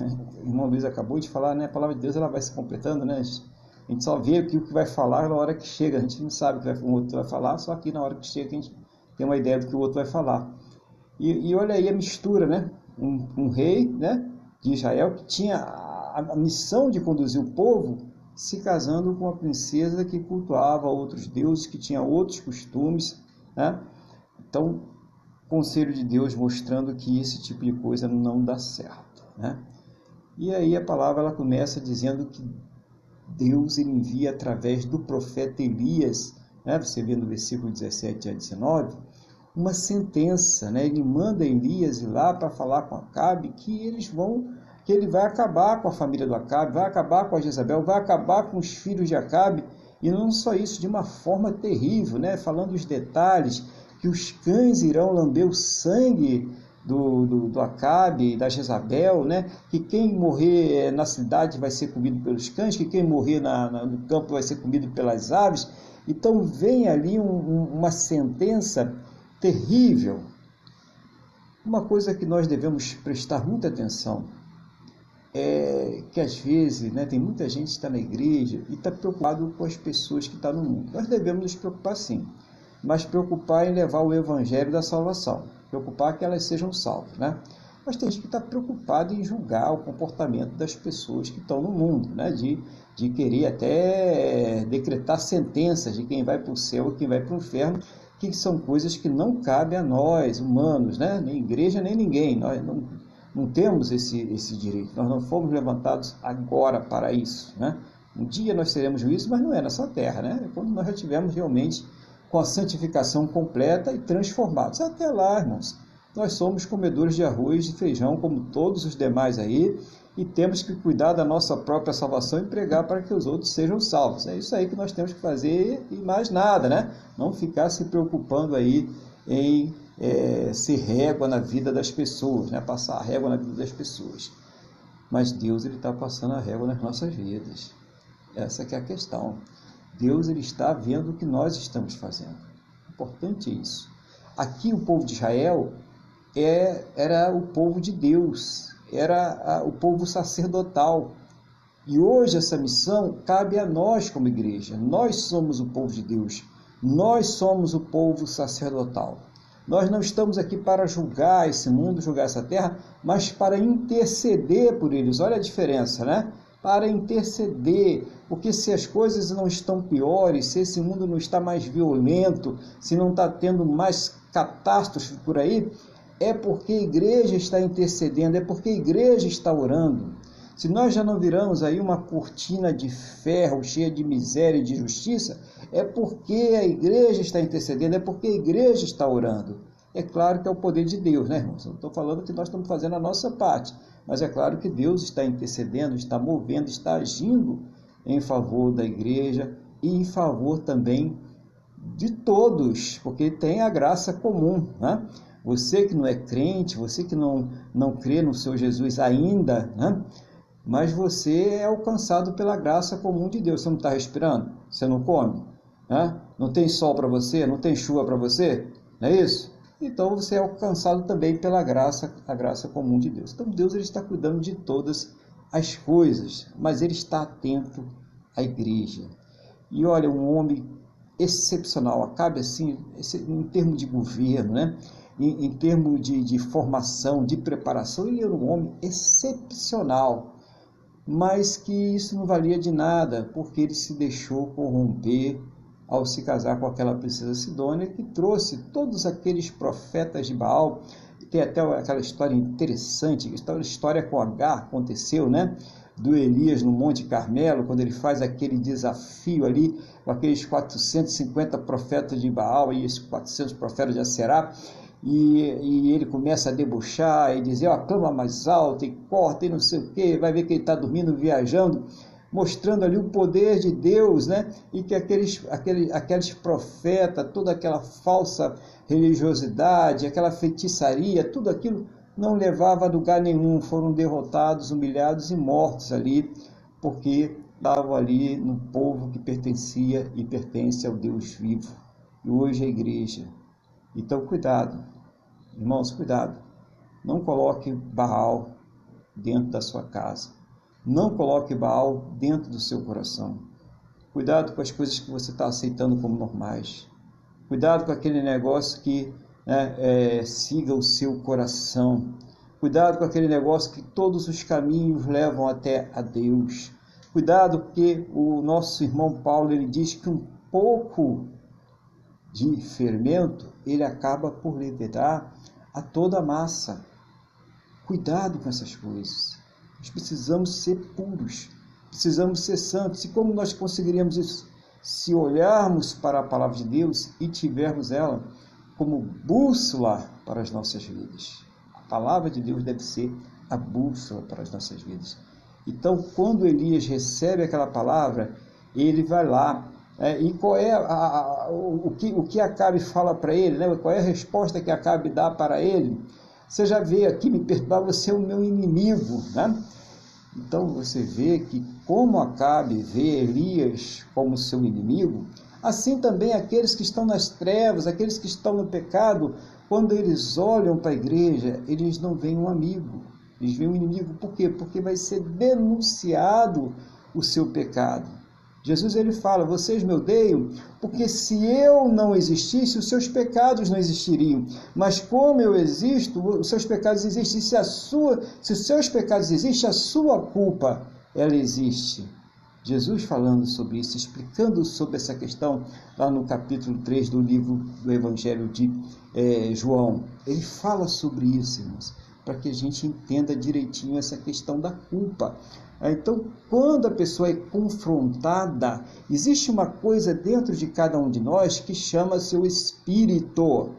O irmão Luiz acabou de falar, né? A palavra de Deus ela vai se completando, né? A gente só vê aqui o que vai falar na hora que chega. A gente não sabe o que o outro vai falar, só que na hora que chega a gente tem uma ideia do que o outro vai falar. E, e olha aí a mistura, né? Um, um, rei né, de Israel que tinha a, a missão de conduzir o povo se casando com uma princesa que cultuava outros deuses, que tinha outros costumes. Né? Então, conselho de Deus mostrando que esse tipo de coisa não dá certo. Né? E aí a palavra ela começa dizendo que Deus ele envia através do profeta Elias, né? você vê no versículo 17 a 19, uma sentença, né? ele manda Elias ir lá para falar com Acabe que eles vão, que ele vai acabar com a família do Acabe, vai acabar com a Jezabel, vai acabar com os filhos de Acabe, e não só isso, de uma forma terrível, né? falando os detalhes, que os cães irão lamber o sangue do, do, do Acabe, da Jezabel, né? que quem morrer eh, na cidade vai ser comido pelos cães, que quem morrer na, na, no campo vai ser comido pelas aves. Então vem ali um, um, uma sentença terrível. Uma coisa que nós devemos prestar muita atenção é que às vezes né, tem muita gente que está na igreja e está preocupado com as pessoas que estão no mundo. Nós devemos nos preocupar sim, mas preocupar em levar o evangelho da salvação preocupar que elas sejam salvas, né? Mas tem gente que está preocupado em julgar o comportamento das pessoas que estão no mundo, né? De, de querer até decretar sentenças de quem vai para o céu e quem vai para o inferno, que são coisas que não cabem a nós, humanos, né? Nem igreja, nem ninguém. Nós não, não temos esse, esse direito. Nós não fomos levantados agora para isso, né? Um dia nós seremos juízes, mas não é nessa terra, né? É quando nós já tivermos realmente com a santificação completa e transformados. Até lá, irmãos, nós somos comedores de arroz e feijão como todos os demais aí e temos que cuidar da nossa própria salvação e pregar para que os outros sejam salvos. É isso aí que nós temos que fazer e mais nada, né? Não ficar se preocupando aí em é, ser régua na vida das pessoas, né? Passar a régua na vida das pessoas. Mas Deus ele está passando a régua nas nossas vidas. Essa que é a questão. Deus ele está vendo o que nós estamos fazendo. Importante isso. Aqui o povo de Israel é, era o povo de Deus, era a, o povo sacerdotal. E hoje essa missão cabe a nós como igreja. Nós somos o povo de Deus. Nós somos o povo sacerdotal. Nós não estamos aqui para julgar esse mundo, julgar essa terra, mas para interceder por eles. Olha a diferença, né? para interceder, porque se as coisas não estão piores, se esse mundo não está mais violento, se não está tendo mais catástrofes por aí, é porque a igreja está intercedendo, é porque a igreja está orando. Se nós já não viramos aí uma cortina de ferro cheia de miséria e de justiça, é porque a igreja está intercedendo, é porque a igreja está orando. É claro que é o poder de Deus, né, irmãos? Eu estou falando que nós estamos fazendo a nossa parte, mas é claro que Deus está intercedendo, está movendo, está agindo em favor da igreja e em favor também de todos, porque tem a graça comum. Né? Você que não é crente, você que não, não crê no seu Jesus ainda, né? Mas você é alcançado pela graça comum de Deus. Você não está respirando? Você não come? Né? Não tem sol para você? Não tem chuva para você? Não é isso? então você é alcançado também pela graça, a graça comum de Deus. Então Deus ele está cuidando de todas as coisas, mas ele está atento à igreja. E olha, um homem excepcional, acabe assim, em termos de governo, né? em, em termos de, de formação, de preparação, ele era um homem excepcional. Mas que isso não valia de nada, porque ele se deixou corromper ao se casar com aquela princesa Sidônia, que trouxe todos aqueles profetas de Baal. Tem até aquela história interessante, a história com H aconteceu, né? Do Elias no Monte Carmelo, quando ele faz aquele desafio ali com aqueles 450 profetas de Baal e esses 400 profetas de Aserá, e, e, ele começa a debochar e dizer, ó, clama mais alto e corta e não sei o que, vai ver que ele está dormindo, viajando mostrando ali o poder de Deus, né? E que aqueles, aqueles, aqueles profetas, toda aquela falsa religiosidade, aquela feitiçaria, tudo aquilo não levava a lugar nenhum, foram derrotados, humilhados e mortos ali, porque estavam ali no povo que pertencia e pertence ao Deus vivo. E hoje a igreja. Então, cuidado, irmãos, cuidado. Não coloque Baal dentro da sua casa. Não coloque Baal dentro do seu coração. Cuidado com as coisas que você está aceitando como normais. Cuidado com aquele negócio que né, é, siga o seu coração. Cuidado com aquele negócio que todos os caminhos levam até a Deus. Cuidado porque o nosso irmão Paulo ele diz que um pouco de fermento ele acaba por levedar a toda a massa. Cuidado com essas coisas. Nós precisamos ser puros, precisamos ser santos. E como nós conseguiríamos isso? Se olharmos para a palavra de Deus e tivermos ela como bússola para as nossas vidas. A palavra de Deus deve ser a bússola para as nossas vidas. Então, quando Elias recebe aquela palavra, ele vai lá. É, e qual é a, a, o, que, o que Acabe fala para ele? Né? Qual é a resposta que Acabe dá para ele? Você já vê aqui, me perdoar, você é o meu inimigo. Né? Então você vê que, como Acabe vê Elias como seu inimigo, assim também aqueles que estão nas trevas, aqueles que estão no pecado, quando eles olham para a igreja, eles não veem um amigo, eles veem um inimigo. Por quê? Porque vai ser denunciado o seu pecado. Jesus ele fala: Vocês me odeiam porque se eu não existisse, os seus pecados não existiriam. Mas como eu existo, os seus pecados existem. Se, a sua, se os seus pecados existem, a sua culpa ela existe. Jesus falando sobre isso, explicando sobre essa questão lá no capítulo 3 do livro do Evangelho de é, João. Ele fala sobre isso, irmãos, para que a gente entenda direitinho essa questão da culpa. Então, quando a pessoa é confrontada, existe uma coisa dentro de cada um de nós que chama seu espírito.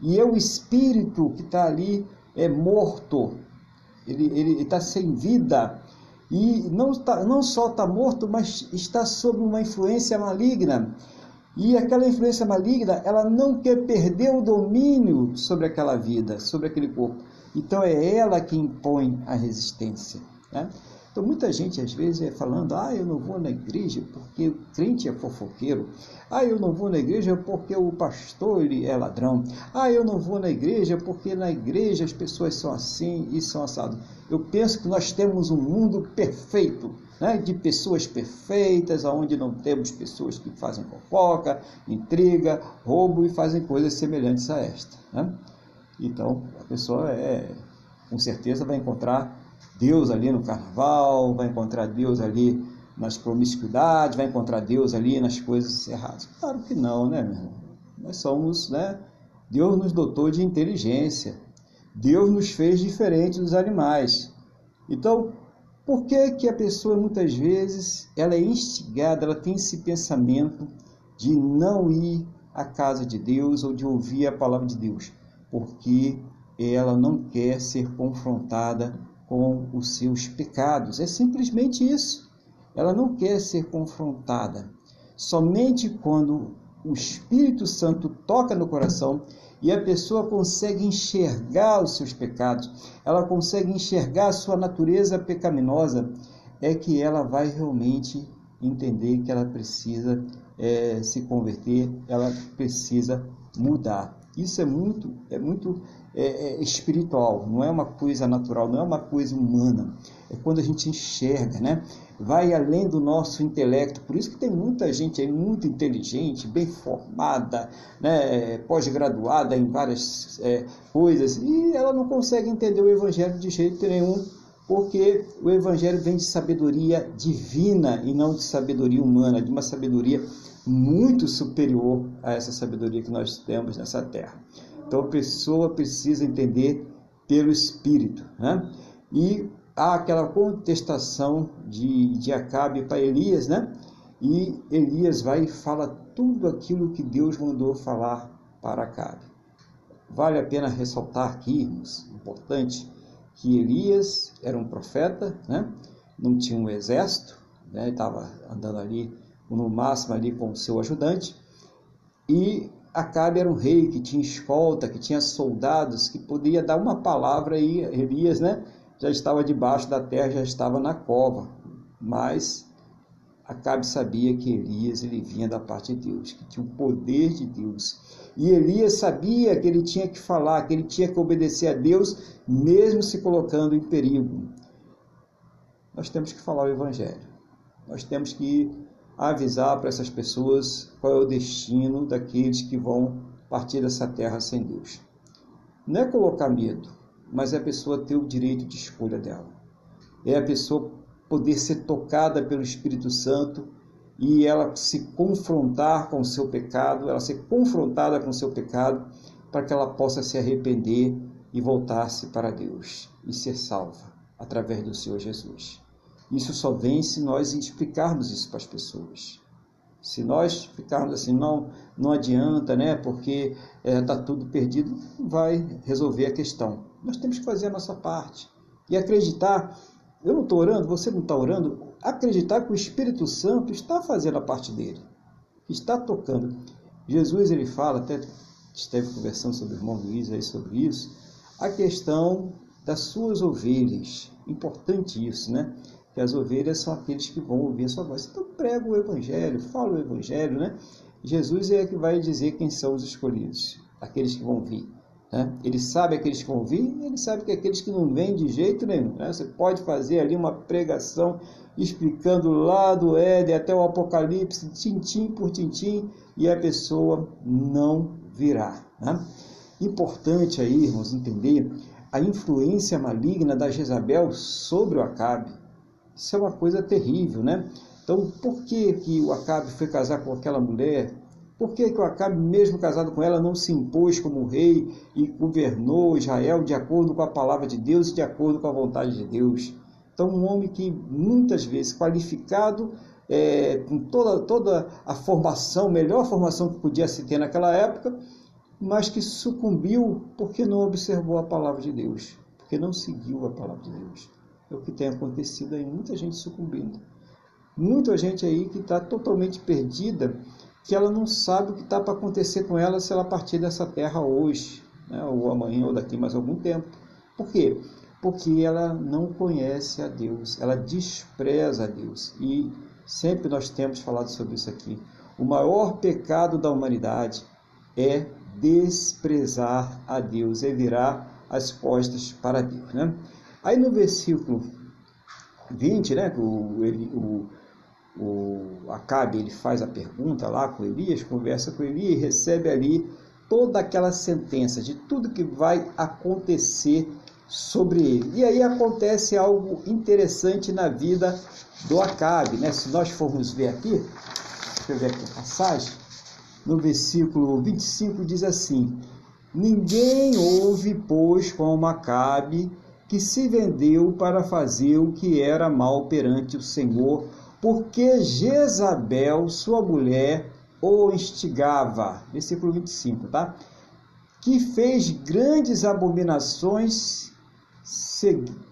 E é o espírito que está ali é morto, ele está sem vida. E não, tá, não só está morto, mas está sob uma influência maligna. E aquela influência maligna, ela não quer perder o domínio sobre aquela vida, sobre aquele corpo. Então é ela que impõe a resistência. Né? Então, muita gente às vezes é falando: ah, eu não vou na igreja porque o crente é fofoqueiro. Ah, eu não vou na igreja porque o pastor ele é ladrão. Ah, eu não vou na igreja porque na igreja as pessoas são assim e são assados. Eu penso que nós temos um mundo perfeito, né, de pessoas perfeitas, onde não temos pessoas que fazem fofoca, intriga, roubo e fazem coisas semelhantes a esta. Né? Então, a pessoa é, com certeza vai encontrar Deus ali no carnaval, vai encontrar Deus ali nas promiscuidades, vai encontrar Deus ali nas coisas erradas. Claro que não, né, meu irmão? Nós somos, né? Deus nos dotou de inteligência. Deus nos fez diferentes dos animais. Então, por que que a pessoa muitas vezes ela é instigada, ela tem esse pensamento de não ir à casa de Deus ou de ouvir a palavra de Deus? Porque ela não quer ser confrontada com os seus pecados. É simplesmente isso. Ela não quer ser confrontada. Somente quando o Espírito Santo toca no coração e a pessoa consegue enxergar os seus pecados, ela consegue enxergar a sua natureza pecaminosa, é que ela vai realmente entender que ela precisa é, se converter, ela precisa mudar. Isso é muito, é muito é, é, espiritual, não é uma coisa natural, não é uma coisa humana. É quando a gente enxerga, né? Vai além do nosso intelecto. Por isso que tem muita gente aí muito inteligente, bem formada, né? pós-graduada em várias é, coisas, e ela não consegue entender o evangelho de jeito nenhum. Porque o evangelho vem de sabedoria divina e não de sabedoria humana, de uma sabedoria muito superior a essa sabedoria que nós temos nessa terra. Então a pessoa precisa entender pelo Espírito. Né? E há aquela contestação de, de Acabe para Elias, né? E Elias vai e fala tudo aquilo que Deus mandou falar para Acabe. Vale a pena ressaltar aqui, importante, que Elias era um profeta, né? não tinha um exército, né? estava andando ali no máximo ali com o seu ajudante, e Acabe era um rei que tinha escolta, que tinha soldados, que podia dar uma palavra e Elias né, já estava debaixo da terra, já estava na cova. Mas Acabe sabia que Elias ele vinha da parte de Deus, que tinha o poder de Deus. E Elias sabia que ele tinha que falar, que ele tinha que obedecer a Deus, mesmo se colocando em perigo. Nós temos que falar o Evangelho. Nós temos que avisar para essas pessoas qual é o destino daqueles que vão partir dessa terra sem Deus. Não é colocar medo, mas é a pessoa ter o direito de escolha dela. É a pessoa poder ser tocada pelo Espírito Santo e ela se confrontar com o seu pecado, ela ser confrontada com o seu pecado, para que ela possa se arrepender e voltar-se para Deus e ser salva através do Senhor Jesus. Isso só vem se nós explicarmos isso para as pessoas. Se nós ficarmos assim, não, não adianta, né? Porque está é, tá tudo perdido, vai resolver a questão. Nós temos que fazer a nossa parte e acreditar. Eu não estou orando, você não está orando. Acreditar que o Espírito Santo está fazendo a parte dele, está tocando. Jesus ele fala, até esteve conversando sobre o irmão Luiz aí sobre isso, a questão das suas ovelhas. Importante isso, né? Que as ovelhas são aqueles que vão ouvir a sua voz. Então prega o evangelho, fala o evangelho, né? Jesus é que vai dizer quem são os escolhidos, aqueles que vão vir. Né? Ele sabe aqueles que vão vir, ele sabe que aqueles que não vêm de jeito nenhum. Né? Você pode fazer ali uma pregação explicando lá do Éden até o Apocalipse, tintim por tintim, e a pessoa não virá. Né? Importante aí, irmãos, entender a influência maligna da Jezabel sobre o Acabe. Isso é uma coisa terrível, né? Então, por que, que o Acabe foi casar com aquela mulher? Por que, que o Acabe, mesmo casado com ela, não se impôs como rei e governou Israel de acordo com a palavra de Deus e de acordo com a vontade de Deus? Então, um homem que muitas vezes qualificado, é, com toda, toda a formação, melhor formação que podia se ter naquela época, mas que sucumbiu porque não observou a palavra de Deus, porque não seguiu a palavra de Deus é o que tem acontecido aí, muita gente sucumbindo. Muita gente aí que está totalmente perdida, que ela não sabe o que está para acontecer com ela se ela partir dessa terra hoje, né, ou amanhã, ou daqui mais algum tempo. Por quê? Porque ela não conhece a Deus, ela despreza a Deus. E sempre nós temos falado sobre isso aqui. O maior pecado da humanidade é desprezar a Deus, é virar as costas para Deus. Né? Aí no versículo 20, né, o, ele, o, o Acabe ele faz a pergunta lá com Elias, conversa com Elias e recebe ali toda aquela sentença de tudo que vai acontecer sobre ele. E aí acontece algo interessante na vida do Acabe, né? Se nós formos ver aqui, deixa eu ver aqui a passagem, no versículo 25 diz assim: Ninguém ouve, pois, como Acabe que se vendeu para fazer o que era mal perante o Senhor, porque Jezabel, sua mulher, o instigava. Versículo 25, tá? Que fez grandes abominações,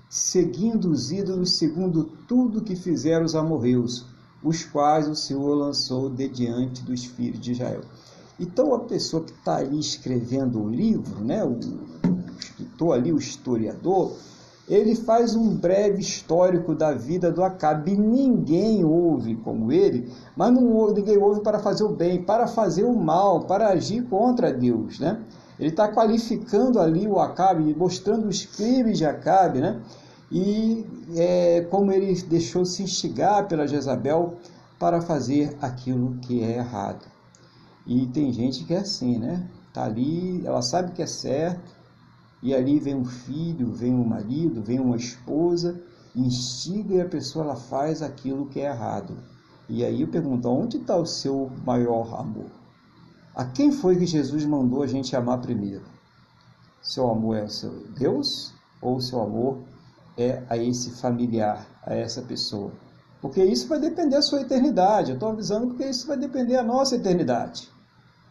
seguindo os ídolos, segundo tudo que fizeram os amorreus, os quais o Senhor lançou de diante dos filhos de Israel. Então, a pessoa que está ali escrevendo o livro, né, o, escritor ali, o historiador, ele faz um breve histórico da vida do Acabe. Ninguém ouve como ele, mas não, ninguém ouve para fazer o bem, para fazer o mal, para agir contra Deus. Né? Ele está qualificando ali o Acabe, mostrando os crimes de Acabe, né? e é, como ele deixou se instigar pela Jezabel para fazer aquilo que é errado. E tem gente que é assim, né? Tá ali, ela sabe que é certo, e ali vem um filho, vem um marido, vem uma esposa, instiga e a pessoa ela faz aquilo que é errado. E aí eu pergunto, onde está o seu maior amor? A quem foi que Jesus mandou a gente amar primeiro? Seu amor é o seu Deus ou seu amor é a esse familiar, a essa pessoa? Porque isso vai depender da sua eternidade. Eu estou avisando porque isso vai depender da nossa eternidade.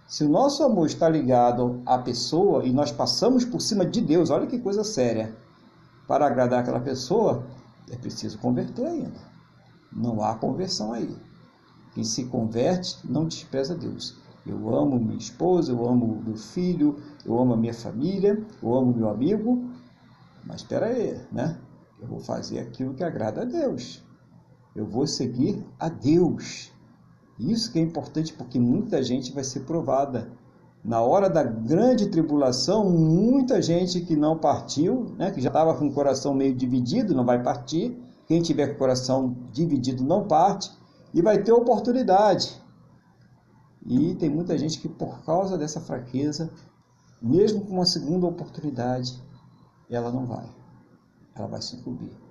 Se o nosso amor está ligado à pessoa e nós passamos por cima de Deus, olha que coisa séria. Para agradar aquela pessoa, é preciso converter ainda. Não há conversão aí. Quem se converte não despreza Deus. Eu amo minha esposa, eu amo meu filho, eu amo a minha família, eu amo meu amigo, mas espera aí, né? Eu vou fazer aquilo que agrada a Deus. Eu vou seguir a Deus. Isso que é importante porque muita gente vai ser provada. Na hora da grande tribulação, muita gente que não partiu, né, que já estava com o coração meio dividido, não vai partir. Quem tiver com o coração dividido não parte e vai ter oportunidade. E tem muita gente que, por causa dessa fraqueza, mesmo com uma segunda oportunidade, ela não vai. Ela vai se encobrir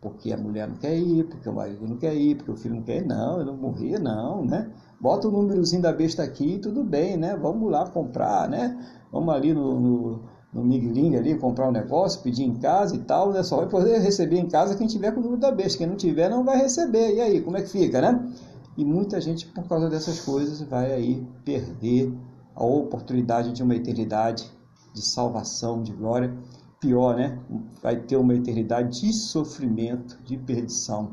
porque a mulher não quer ir, porque o marido não quer ir, porque o filho não quer ir, não, eu não morrer, não, né? Bota o númerozinho da besta aqui, tudo bem, né? Vamos lá comprar, né? Vamos ali no, no, no Miguelinho ali, comprar um negócio, pedir em casa e tal, né? Só vai poder receber em casa quem tiver com o número da besta, quem não tiver não vai receber, e aí, como é que fica, né? E muita gente, por causa dessas coisas, vai aí perder a oportunidade de uma eternidade de salvação, de glória, pior, né? Vai ter uma eternidade de sofrimento, de perdição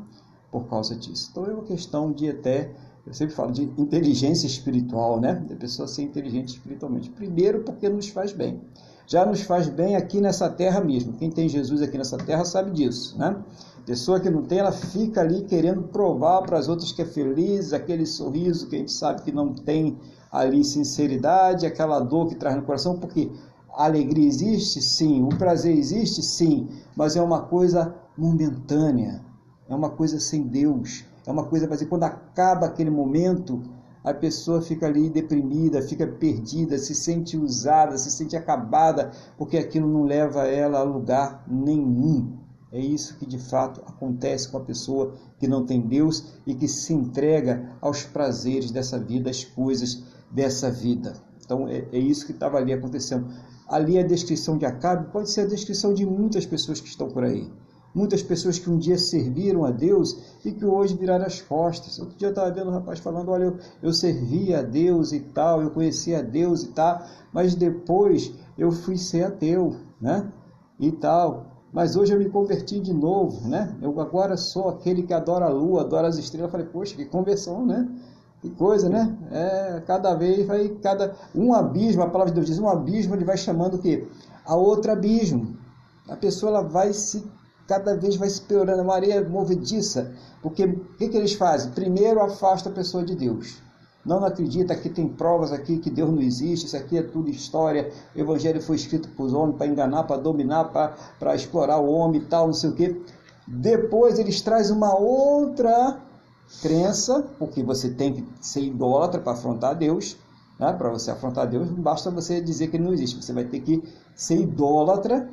por causa disso. Então é uma questão de até, eu sempre falo de inteligência espiritual, né? Da pessoa ser inteligente espiritualmente. Primeiro, porque nos faz bem. Já nos faz bem aqui nessa terra mesmo. Quem tem Jesus aqui nessa terra sabe disso, né? Pessoa que não tem, ela fica ali querendo provar para as outras que é feliz, aquele sorriso que a gente sabe que não tem ali sinceridade, aquela dor que traz no coração, porque alegria existe? Sim. O prazer existe? Sim. Mas é uma coisa momentânea. É uma coisa sem Deus. É uma coisa, mas quando acaba aquele momento, a pessoa fica ali deprimida, fica perdida, se sente usada, se sente acabada, porque aquilo não leva ela a lugar nenhum. É isso que de fato acontece com a pessoa que não tem Deus e que se entrega aos prazeres dessa vida, às coisas dessa vida. Então é, é isso que estava ali acontecendo. Ali a descrição de Acabe pode ser a descrição de muitas pessoas que estão por aí. Muitas pessoas que um dia serviram a Deus e que hoje viraram as costas. Outro dia eu estava vendo um rapaz falando: Olha, eu, eu servia a Deus e tal, eu conhecia a Deus e tal, mas depois eu fui ser ateu, né? E tal. Mas hoje eu me converti de novo, né? Eu agora sou aquele que adora a lua, adora as estrelas. Eu falei: Poxa, que conversão, né? Que coisa, né? É, cada vez vai, cada um abismo, a palavra de Deus diz, um abismo ele vai chamando o quê? A outro abismo. A pessoa ela vai se cada vez vai se piorando, uma areia movediça, porque o que, que eles fazem? Primeiro afasta a pessoa de Deus. Não acredita que tem provas aqui que Deus não existe, isso aqui é tudo história. O evangelho foi escrito para os homens, para enganar, para dominar, para, para explorar o homem e tal, não sei o quê. Depois eles trazem uma outra crença, porque você tem que ser idólatra para afrontar Deus. Né? Para você afrontar Deus, não basta você dizer que ele não existe, você vai ter que ser idólatra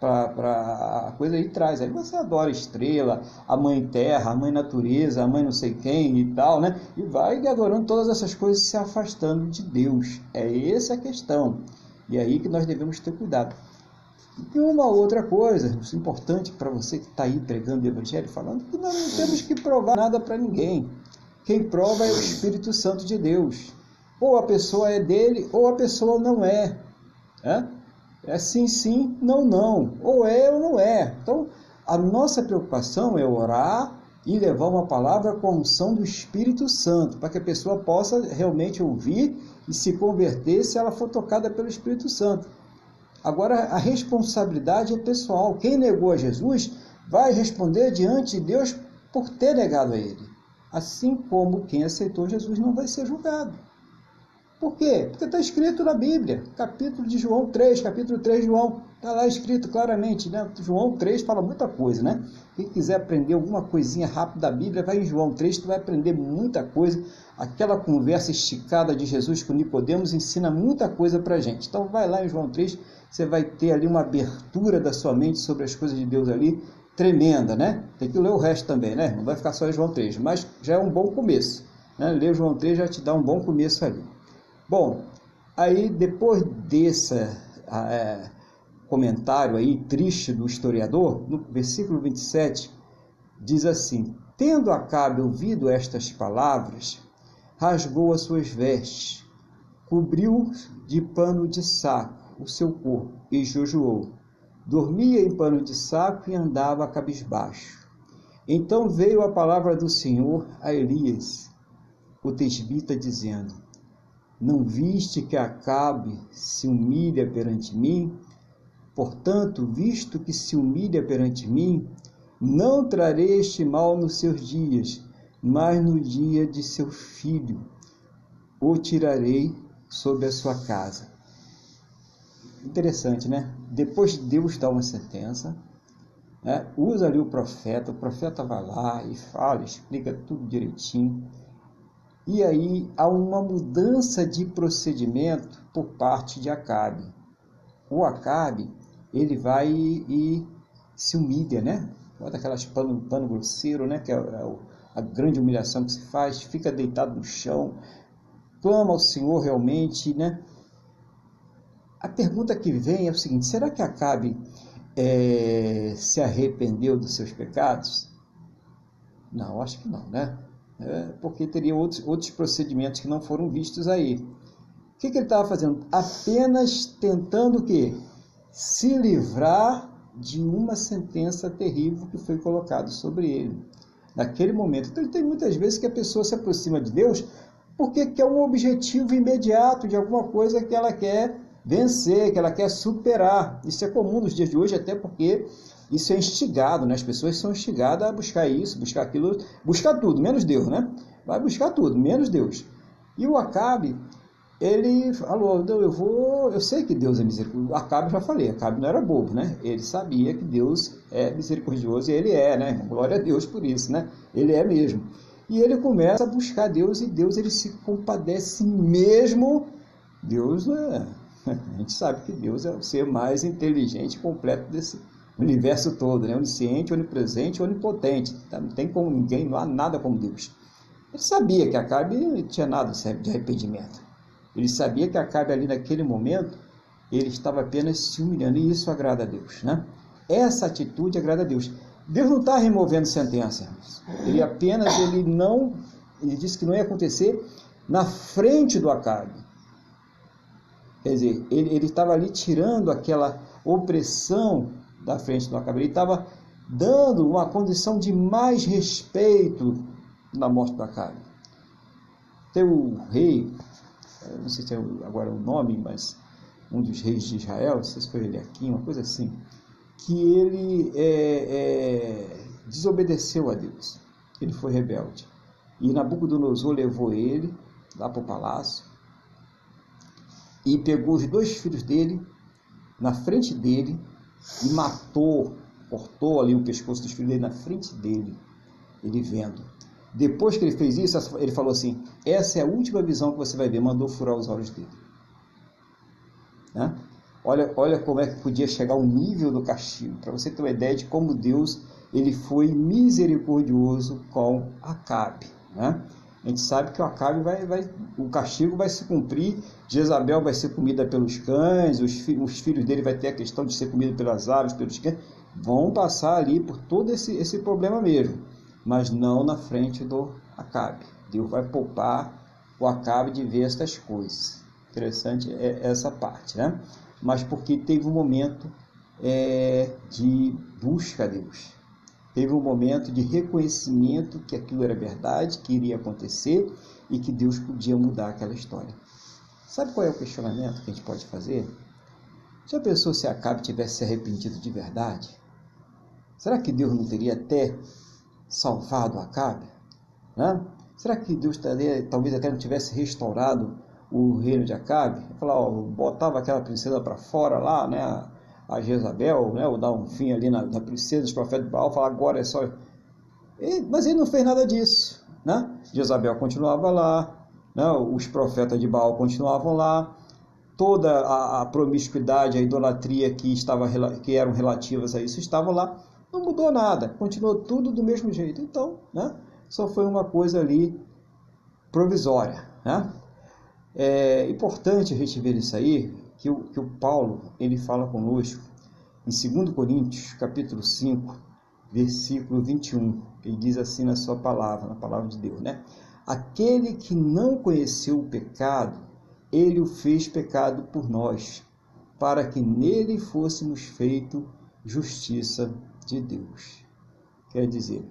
para a coisa aí traz. Aí você adora estrela, a mãe terra, a mãe natureza, a mãe não sei quem e tal, né? E vai adorando todas essas coisas se afastando de Deus. É essa a questão. E é aí que nós devemos ter cuidado. E uma outra coisa, importante para você que está aí pregando o Evangelho, falando que nós não temos que provar nada para ninguém. Quem prova é o Espírito Santo de Deus. Ou a pessoa é dele, ou a pessoa não é. É, é sim, sim, não, não. Ou é ou não é. Então, a nossa preocupação é orar e levar uma palavra com a unção do Espírito Santo, para que a pessoa possa realmente ouvir e se converter se ela for tocada pelo Espírito Santo. Agora, a responsabilidade é pessoal. Quem negou a Jesus vai responder diante de Deus por ter negado a ele. Assim como quem aceitou Jesus não vai ser julgado. Por quê? Porque está escrito na Bíblia, capítulo de João 3, capítulo 3 de João, está lá escrito claramente, né? João 3 fala muita coisa, né? Quem quiser aprender alguma coisinha rápida da Bíblia, vai em João 3, tu vai aprender muita coisa. Aquela conversa esticada de Jesus com Nicodemos ensina muita coisa para gente. Então vai lá em João 3, você vai ter ali uma abertura da sua mente sobre as coisas de Deus ali, tremenda, né? Tem que ler o resto também, né? Não vai ficar só em João 3, mas já é um bom começo. Né? Ler João 3 já te dá um bom começo ali. Bom, aí depois desse é, comentário aí triste do historiador, no versículo 27, diz assim: Tendo Acabe ouvido estas palavras, rasgou as suas vestes, cobriu de pano de saco o seu corpo e jejuou. Dormia em pano de saco e andava cabisbaixo. Então veio a palavra do Senhor a Elias, o tesbita, dizendo: não viste que Acabe se humilha perante mim? Portanto, visto que se humilha perante mim, não trarei este mal nos seus dias, mas no dia de seu filho o tirarei sobre a sua casa. Interessante, né? Depois de Deus dar uma sentença, né? usa ali o profeta, o profeta vai lá e fala, explica tudo direitinho e aí há uma mudança de procedimento por parte de Acabe. O Acabe, ele vai e, se humilha, né? Bota aquelas pano, pano grosseiro, né? Que é, é a grande humilhação que se faz, fica deitado no chão, clama ao Senhor realmente, né? A pergunta que vem é o seguinte: será que Acabe é, se arrependeu dos seus pecados? Não, acho que não, né? né, porque teria outros, outros procedimentos que não foram vistos aí. O que, que ele estava fazendo? Apenas tentando o quê? Se livrar de uma sentença terrível que foi colocada sobre ele naquele momento. Então, tem muitas vezes que a pessoa se aproxima de Deus porque quer um objetivo imediato de alguma coisa que ela quer vencer, que ela quer superar. Isso é comum nos dias de hoje, até porque isso é instigado, né? As pessoas são instigadas a buscar isso, buscar aquilo, buscar tudo, menos Deus, né? Vai buscar tudo, menos Deus. E o Acabe, ele falou, eu vou, eu sei que Deus é misericordioso. Acabe já falei, Acabe não era bobo, né? Ele sabia que Deus é misericordioso e ele é, né? Glória a Deus por isso, né? Ele é mesmo. E ele começa a buscar Deus e Deus ele se compadece mesmo. Deus não é. A gente sabe que Deus é o ser mais inteligente e completo desse universo todo, né? onisciente, onipresente, onipotente. Tá? Não tem como ninguém, não há nada como Deus. Ele sabia que Acabe tinha nada de arrependimento. Ele sabia que Acabe ali naquele momento, ele estava apenas se humilhando, e isso agrada a Deus. Né? Essa atitude agrada a Deus. Deus não está removendo sentença. Ele apenas, ele não, ele disse que não ia acontecer na frente do Acabe. Quer dizer, ele, ele estava ali tirando aquela opressão da frente do Acabe. Ele estava dando uma condição de mais respeito na morte do Acabe. Tem o rei, não sei se é agora o nome, mas um dos reis de Israel, não sei se foi ele aqui, uma coisa assim, que ele é, é, desobedeceu a Deus. Ele foi rebelde. E Nabucodonosor levou ele lá para o palácio e pegou os dois filhos dele na frente dele e matou, cortou ali o pescoço dos filhos dele na frente dele, ele vendo. Depois que ele fez isso, ele falou assim: Essa é a última visão que você vai ver. Mandou furar os olhos dele. Né? Olha, olha como é que podia chegar o nível do castigo, para você ter uma ideia de como Deus ele foi misericordioso com Acabe. Né? A gente sabe que o Acabe vai, vai, o castigo vai se cumprir, Jezabel vai ser comida pelos cães, os, fi, os filhos dele vai ter a questão de ser comida pelas aves, pelos cães, vão passar ali por todo esse, esse problema mesmo, mas não na frente do Acabe. Deus vai poupar o Acabe de ver estas coisas. Interessante é essa parte, né? Mas porque teve um momento é, de busca a Deus teve um momento de reconhecimento que aquilo era verdade, que iria acontecer e que Deus podia mudar aquela história. Sabe qual é o questionamento que a gente pode fazer? Já pensou se Acabe tivesse se arrependido de verdade? Será que Deus não teria até salvado Acabe? Né? Será que Deus taria, talvez até não tivesse restaurado o reino de Acabe, falar, ó, botava aquela princesa para fora lá, né, a, Jezabel, né, ou dar um fim ali na, na princesa dos profetas de Baal, falar agora é só... E, mas ele não fez nada disso, né? Jezabel continuava lá, né, os profetas de Baal continuavam lá, toda a, a promiscuidade, a idolatria que, estava, que eram relativas a isso estavam lá, não mudou nada, continuou tudo do mesmo jeito. Então, né, só foi uma coisa ali provisória. Né? É importante a gente ver isso aí, que o, que o Paulo ele fala conosco em 2 Coríntios, capítulo 5, versículo 21. Ele diz assim na sua palavra, na palavra de Deus, né? Aquele que não conheceu o pecado, ele o fez pecado por nós, para que nele fôssemos feito justiça de Deus. Quer dizer,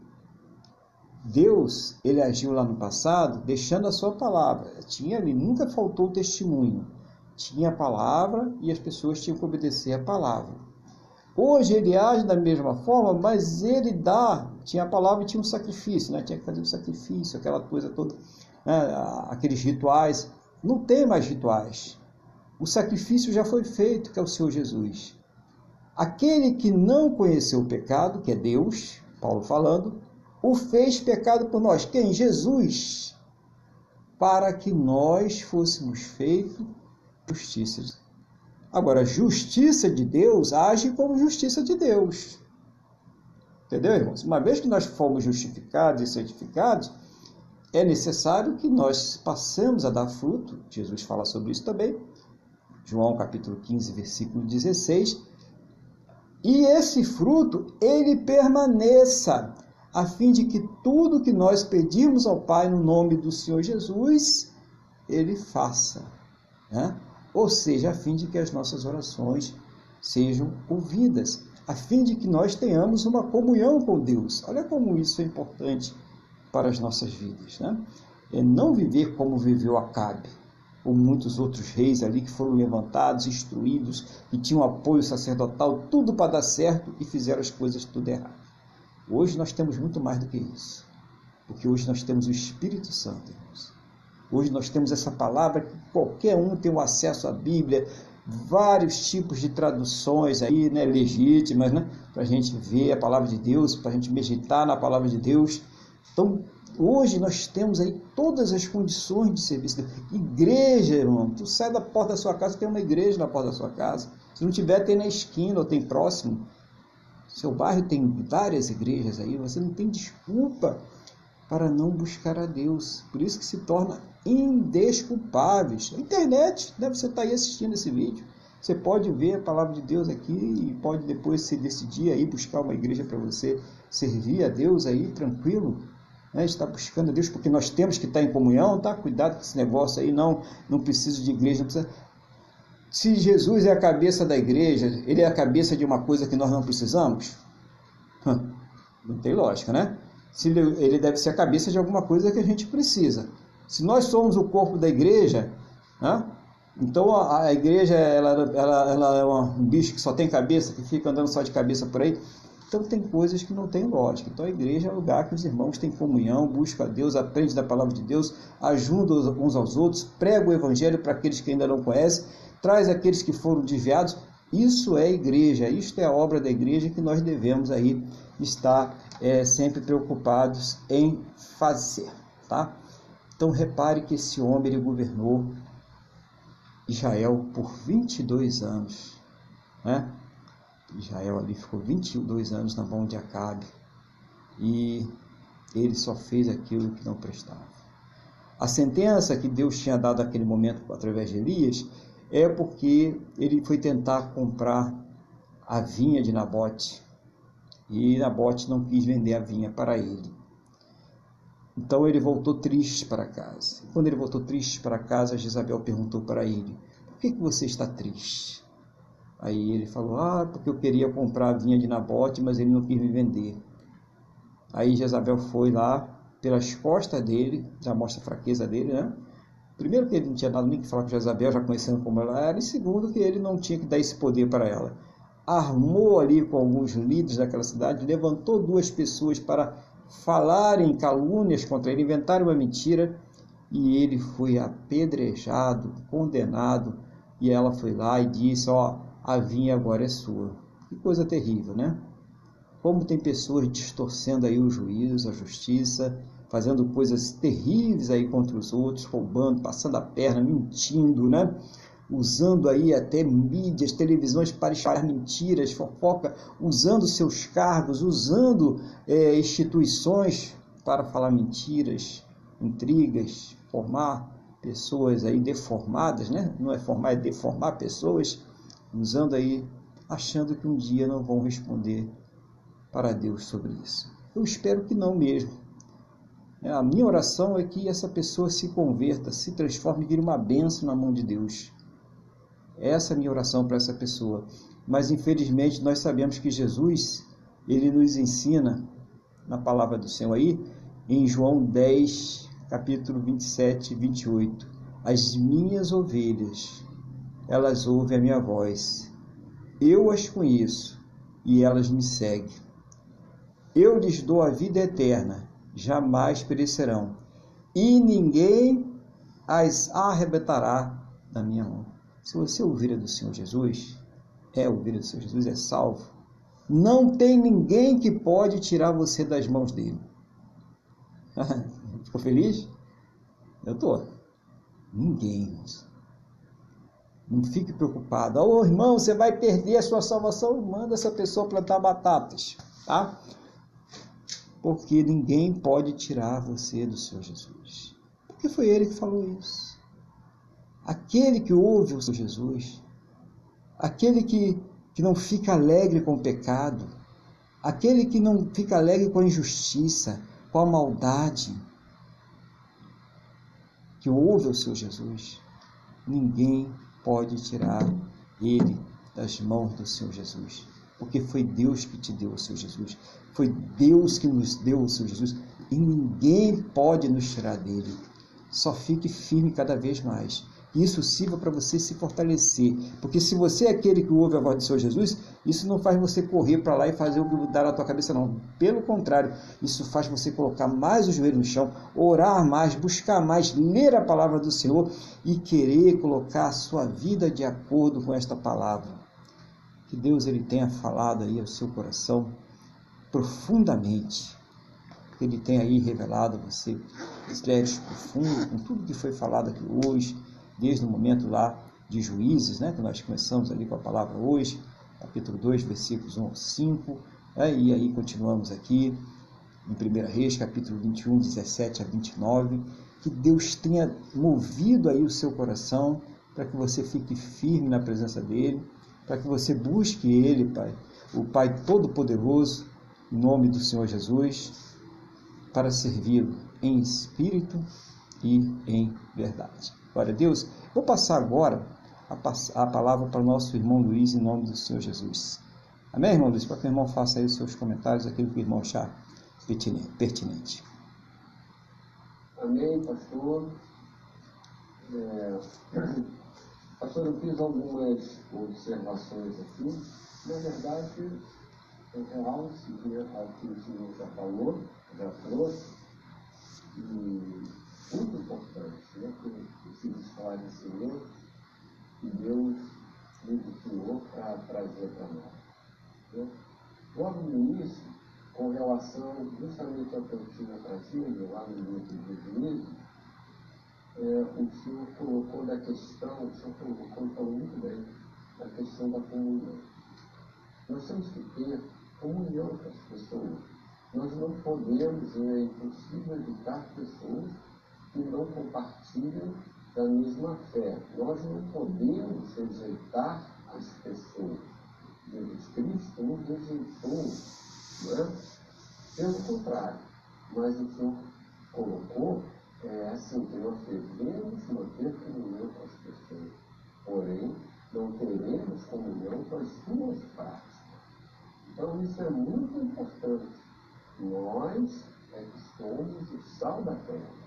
Deus, ele agiu lá no passado deixando a sua palavra. Tinha ali, nunca faltou testemunho. Tinha a palavra e as pessoas tinham que obedecer a palavra. Hoje ele age da mesma forma, mas ele dá, tinha a palavra e tinha um sacrifício, né? tinha que fazer um sacrifício, aquela coisa toda, né? aqueles rituais. Não tem mais rituais. O sacrifício já foi feito, que é o Senhor Jesus. Aquele que não conheceu o pecado, que é Deus, Paulo falando, o fez pecado por nós. Quem? Jesus. Para que nós fôssemos feitos justiça. Agora, justiça de Deus age como justiça de Deus. Entendeu, irmãos? Uma vez que nós fomos justificados e santificados, é necessário que nós passemos a dar fruto. Jesus fala sobre isso também. João capítulo 15, versículo 16. E esse fruto, ele permaneça, a fim de que tudo que nós pedimos ao Pai no nome do Senhor Jesus, ele faça. Né? Ou seja, a fim de que as nossas orações sejam ouvidas, a fim de que nós tenhamos uma comunhão com Deus. Olha como isso é importante para as nossas vidas. Né? É não viver como viveu Acabe, ou muitos outros reis ali que foram levantados, instruídos, e tinham apoio sacerdotal, tudo para dar certo e fizeram as coisas tudo errado. Hoje nós temos muito mais do que isso, porque hoje nós temos o Espírito Santo, irmãos. Hoje nós temos essa palavra que qualquer um tem o acesso à Bíblia, vários tipos de traduções aí, né, legítimas, né, para a gente ver a palavra de Deus, para a gente meditar na palavra de Deus. Então, hoje nós temos aí todas as condições de serviço. Igreja, irmão, tu sai da porta da sua casa, tem uma igreja na porta da sua casa. Se não tiver, tem na esquina ou tem próximo. Seu bairro tem várias igrejas aí, você não tem desculpa para não buscar a Deus. Por isso que se torna indesculpáveis. A internet, né? você está aí assistindo esse vídeo. Você pode ver a palavra de Deus aqui e pode depois se decidir aí buscar uma igreja para você servir a Deus aí tranquilo. Né? Está buscando a Deus porque nós temos que estar em comunhão, tá? Cuidado com esse negócio aí, não, não precisa de igreja, não precisa. Se Jesus é a cabeça da igreja, ele é a cabeça de uma coisa que nós não precisamos? Não tem lógica, né? Se ele deve ser a cabeça de alguma coisa que a gente precisa. Se nós somos o corpo da igreja, né? então a, a, igreja ela, ela, ela é um bicho que só tem cabeça, que fica andando só de cabeça por aí. Então tem coisas que não tem lógica. Então a igreja é o lugar que os irmãos têm comunhão, buscam a Deus, aprendem da palavra de Deus, ajudam uns aos outros, pregam o evangelho para aqueles que ainda não conhecem, traz aqueles que foram desviados. Isso é igreja, isto é a obra da igreja que nós devemos aí estar é, sempre preocupados em fazer, tá? Então repare que esse homem ele governou Israel por 22 anos. Né? Israel ali ficou 22 anos na mão de Acabe e ele só fez aquilo que não prestava. A sentença que Deus tinha dado naquele momento através de Elias é porque ele foi tentar comprar a vinha de Nabote e Nabote não quis vender a vinha para ele. Então ele voltou triste para casa. Quando ele voltou triste para casa, Jezabel perguntou para ele: Por que, que você está triste? Aí ele falou: Ah, porque eu queria comprar a vinha de Nabote, mas ele não quis me vender. Aí Jezabel foi lá pelas costas dele, já mostra a fraqueza dele, né? Primeiro que ele não tinha nada nem que falar com Jezabel, já conhecendo como ela era, e segundo que ele não tinha que dar esse poder para ela. Armou ali com alguns líderes daquela cidade, levantou duas pessoas para falarem calúnias contra ele, inventarem uma mentira e ele foi apedrejado, condenado, e ela foi lá e disse: Ó, a vinha agora é sua. Que coisa terrível, né? Como tem pessoas distorcendo aí o juízo, a justiça, fazendo coisas terríveis aí contra os outros, roubando, passando a perna, mentindo, né? Usando aí até mídias, televisões para espalhar mentiras, fofoca, usando seus cargos, usando é, instituições para falar mentiras, intrigas, formar pessoas aí deformadas, né? Não é formar, é deformar pessoas, usando aí, achando que um dia não vão responder para Deus sobre isso. Eu espero que não mesmo. A minha oração é que essa pessoa se converta, se transforme e vire uma benção na mão de Deus. Essa é a minha oração para essa pessoa. Mas infelizmente nós sabemos que Jesus, ele nos ensina na palavra do Senhor aí, em João 10, capítulo 27 e 28. As minhas ovelhas, elas ouvem a minha voz. Eu as conheço e elas me seguem. Eu lhes dou a vida eterna, jamais perecerão, e ninguém as arrebatará da minha mão. Se você ouvir do Senhor Jesus, é ouvir do Senhor Jesus, é salvo. Não tem ninguém que pode tirar você das mãos dele. Ficou feliz? Eu tô. Ninguém. Não fique preocupado. Ô oh, irmão, você vai perder a sua salvação. Manda essa pessoa plantar batatas, tá? porque ninguém pode tirar você do Senhor Jesus. Porque foi ele que falou isso. Aquele que ouve o Senhor Jesus, aquele que, que não fica alegre com o pecado, aquele que não fica alegre com a injustiça, com a maldade, que ouve o Senhor Jesus, ninguém pode tirar ele das mãos do Senhor Jesus porque foi Deus que te deu o seu Jesus. Foi Deus que nos deu o seu Jesus e ninguém pode nos tirar dele. Só fique firme cada vez mais. Isso sirva para você se fortalecer. Porque se você é aquele que ouve a voz do Senhor Jesus, isso não faz você correr para lá e fazer o que dá na tua cabeça, não. Pelo contrário, isso faz você colocar mais o joelho no chão, orar mais, buscar mais, ler a palavra do Senhor e querer colocar a sua vida de acordo com esta palavra que Deus ele tenha falado aí ao seu coração profundamente, que ele tenha aí revelado a você mistérios profundos com tudo que foi falado aqui hoje, desde o momento lá de Juízes, né, que nós começamos ali com a palavra hoje, capítulo 2, versículos 1 ao 5, né, e aí continuamos aqui em 1 Reis, capítulo 21, 17 a 29, que Deus tenha movido aí o seu coração para que você fique firme na presença dele, para que você busque Ele, Pai, o Pai Todo-Poderoso, em nome do Senhor Jesus, para servi-lo em espírito e em verdade. Glória a Deus. Vou passar agora a, a palavra para o nosso irmão Luiz, em nome do Senhor Jesus. Amém, irmão Luiz? Para que o irmão faça aí os seus comentários, aquilo que o irmão achar pertinente. Amém, pastor. É... Pastor, eu fiz algumas observações aqui. Na verdade, é real, se aqui o senhor já falou, já trouxe, e muito importante, né, que esse esclarecimento que Deus iniciou para trazer para nós. Né? Logo no início, com relação justamente ao que eu tinha trazido lá no livro de Juízo, é, o senhor colocou da questão, o senhor colocou muito bem, a questão da comunhão. Nós temos que ter comunhão com as pessoas. Nós não podemos, é impossível evitar pessoas que não compartilham da mesma fé. Nós não podemos rejeitar as pessoas. Jesus Cristo não rejeitou, não é? Pelo contrário, mas o Senhor colocou é assim que nós devemos manter comunhão com as pessoas, porém não teremos comunhão com as suas práticas. Então isso é muito importante. Nós é que somos o sal da terra.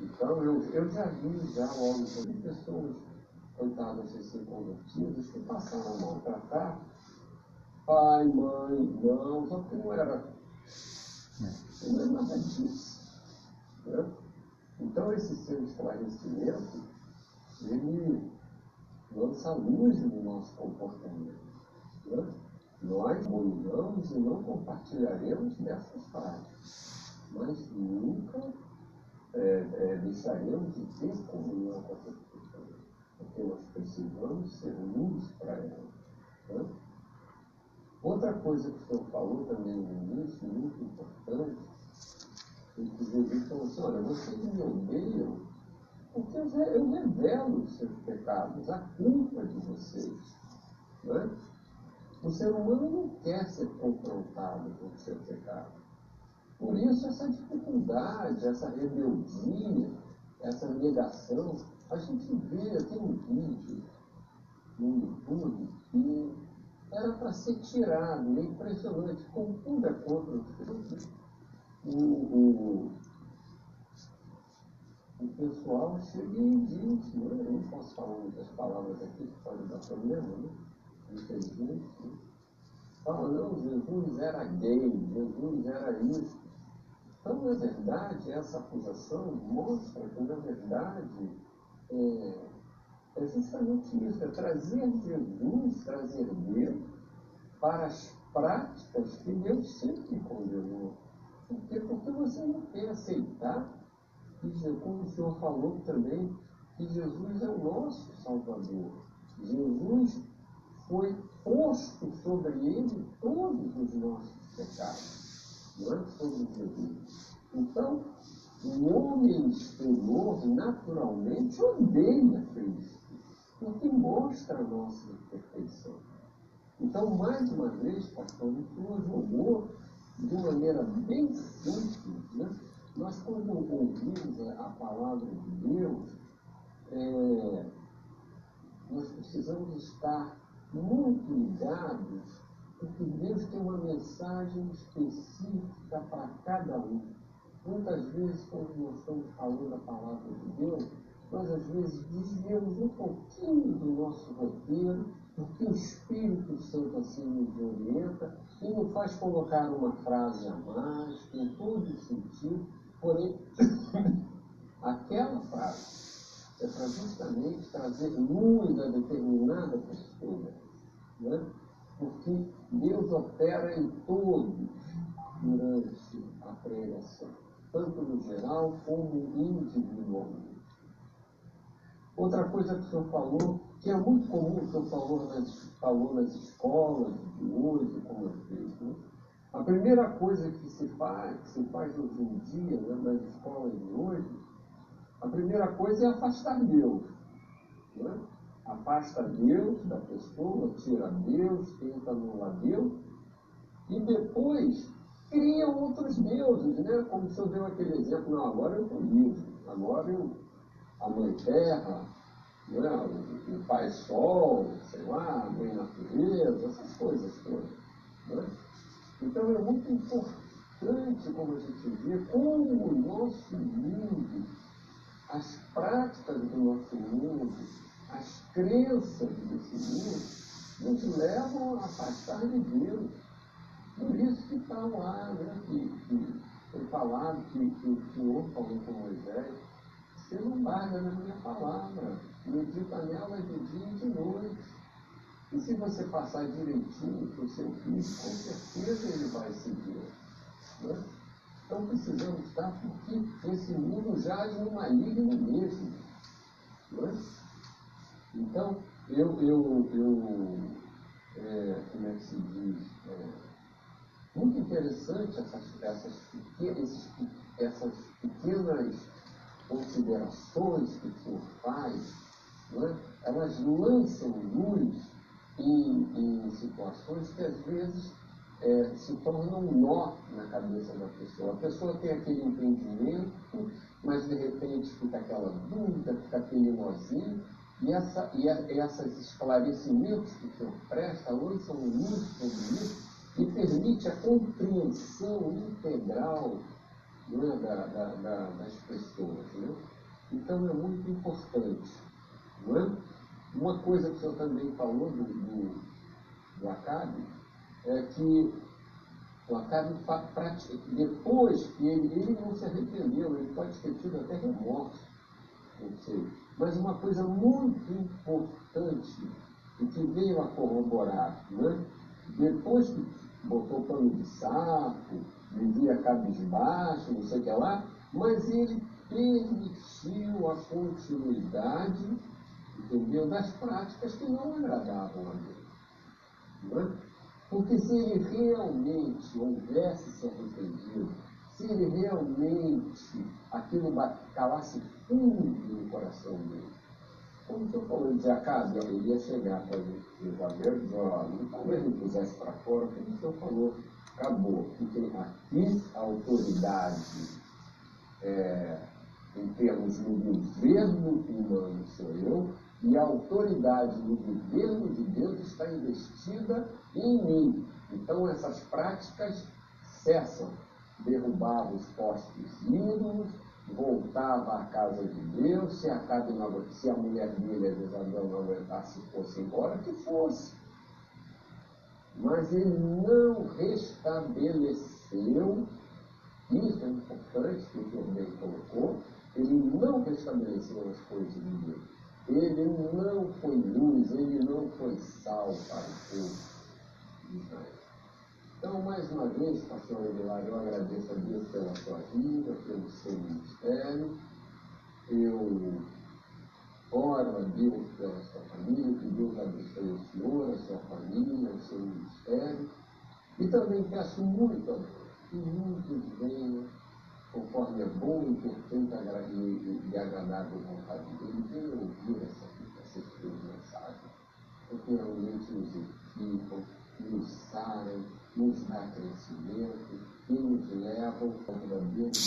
Então eu, eu já vi já logo de pessoas, coitadas recém-convertidas, que passaram a maltratar pai, mãe, irmãos, só que não era. Não é nada disso. Né? Então, esse seu esclarecimento, ele lança luz no nosso comportamento. Né? Nós dominamos e não compartilharemos dessas práticas, mas nunca é, é, deixaremos de ter comunhão com essas pessoas, porque nós precisamos ser luz para elas. Né? Outra coisa que o senhor falou também no início, muito importante, é que Jesus falou assim, olha, vocês me odeiam porque eu revelo os seus pecados, a culpa de vocês. Não é? O ser humano não quer ser confrontado com o seu pecado. Por isso, essa dificuldade, essa rebeldia, essa negação, a gente vê, tem um vídeo no YouTube que era para ser tirado, é impressionante, contudo é contra o, o, o pessoal chega e diz, né? eu não posso falar muitas palavras aqui, que pode dar problema, né? infelizmente. Né? Fala, não, Jesus era gay, Jesus era isso. Então, na verdade, essa acusação mostra que, na verdade, é, é justamente isso, é trazer Jesus, trazer Deus para as práticas que Deus sempre condenou. Por quê? Porque você não quer aceitar que, como o Senhor falou também, que Jesus é o nosso Salvador. Jesus foi posto sobre ele todos os nossos pecados, não é sobre. Então, o homem exterior naturalmente odeia Cristo, porque mostra a nossa imperfeição. Então, mais uma vez, pastor, Senhor jogou de maneira bem simples, né? Nós, quando ouvimos a palavra de Deus, é, nós precisamos estar muito ligados, porque Deus tem uma mensagem específica para cada um. Muitas vezes, quando nós estamos falando a palavra de Deus, nós às vezes desviamos um pouquinho do nosso roteiro, porque o Espírito Santo assim nos orienta e nos faz colocar uma frase a mais, com todo o sentido, Porém, aquela frase é para justamente trazer luz a determinada pessoa, né? porque Deus opera em todos durante a pregação, tanto no geral como individualmente. Outra coisa que o senhor falou, que é muito comum, o senhor falou nas, falou nas escolas de hoje, como é feito, né? A primeira coisa que se faz, que se faz hoje em dia, né, nas escolas de hoje, a primeira coisa é afastar Deus. Né? Afasta Deus da pessoa, tira Deus, tenta anular Deus, e depois cria outros deuses, né? Como se eu deu aquele exemplo, não, agora eu estou livre, agora eu, a mãe terra, né? o, o pai sol, sei lá, a mãe natureza, essas coisas todas. Né? Então é muito importante como a gente vê como o nosso mundo, as práticas do nosso mundo, as crenças desse mundo, nos levam a afastar de Deus. Por isso que está lá, né, que, que foi falado, que, que o Senhor falou com Moisés, você não guarda na minha palavra, medita nela de dia e de noite e se você passar direitinho para o seu filho, com certeza ele vai seguir. Né? Então precisamos estar, porque esse mundo jaz no maligno mesmo. Né? Então, eu, eu, eu é, como é que se diz? É, muito interessante essas, essas, pequenas, essas pequenas considerações que o senhor faz, né? elas lançam luz em, em situações que às vezes é, se tornam um nó na cabeça da pessoa. A pessoa tem aquele entendimento, mas de repente fica aquela dúvida, fica aquele nozinho, e, essa, e esses esclarecimentos que o senhor presta lançam luz sobre isso e permite a compreensão integral né, da, da, da, das pessoas. Né? Então é muito importante. É? Uma coisa que o senhor também falou do, do, do Acabe é que O Acabe, depois que ele, ele não se arrependeu, ele pode ter tido até remorso, não sei. Mas uma coisa muito importante, e que veio a corroborar, né? depois que botou pano de saco, vivia cabisbaixo, não sei o que lá, mas ele permitiu a continuidade, entendeu, das práticas que não agradavam a Deus. Não é? Porque se ele realmente houvesse se arrependido, se ele realmente aquilo calasse fundo no coração dele, como o senhor falou de Acabe, ele ia chegar para Isabel e dizer, talvez pusesse para fora, como o senhor falou, acabou. Porque aqui a autoridade, é, em termos do governo humano, sou eu, e a autoridade do governo de Deus está investida em mim. Então essas práticas cessam. Derrubava os postes ídolos, voltava à casa de Deus, se a, casa não, se a mulher dele, a Jezabel, não aguentasse fosse embora, que fosse. Mas ele não restabeleceu, isso é importante que o bem colocou, ele não restabeleceu as coisas de Deus. Ele não foi luz, ele não foi sal para o povo de Israel. Então, mais uma vez, pastor Aguilar, eu agradeço a Deus pela sua vida, pelo seu ministério. Eu oro a Deus pela sua família, que Deus abençoe o senhor, a sua família, o seu ministério. E também peço muito a Deus que muitos venham conforme é bom, e, e agradável vontade dele, venha ouvir essa, essa mensagem, porque realmente nos edificam, nos saram, nos dá crescimento e nos levam ao conhecimento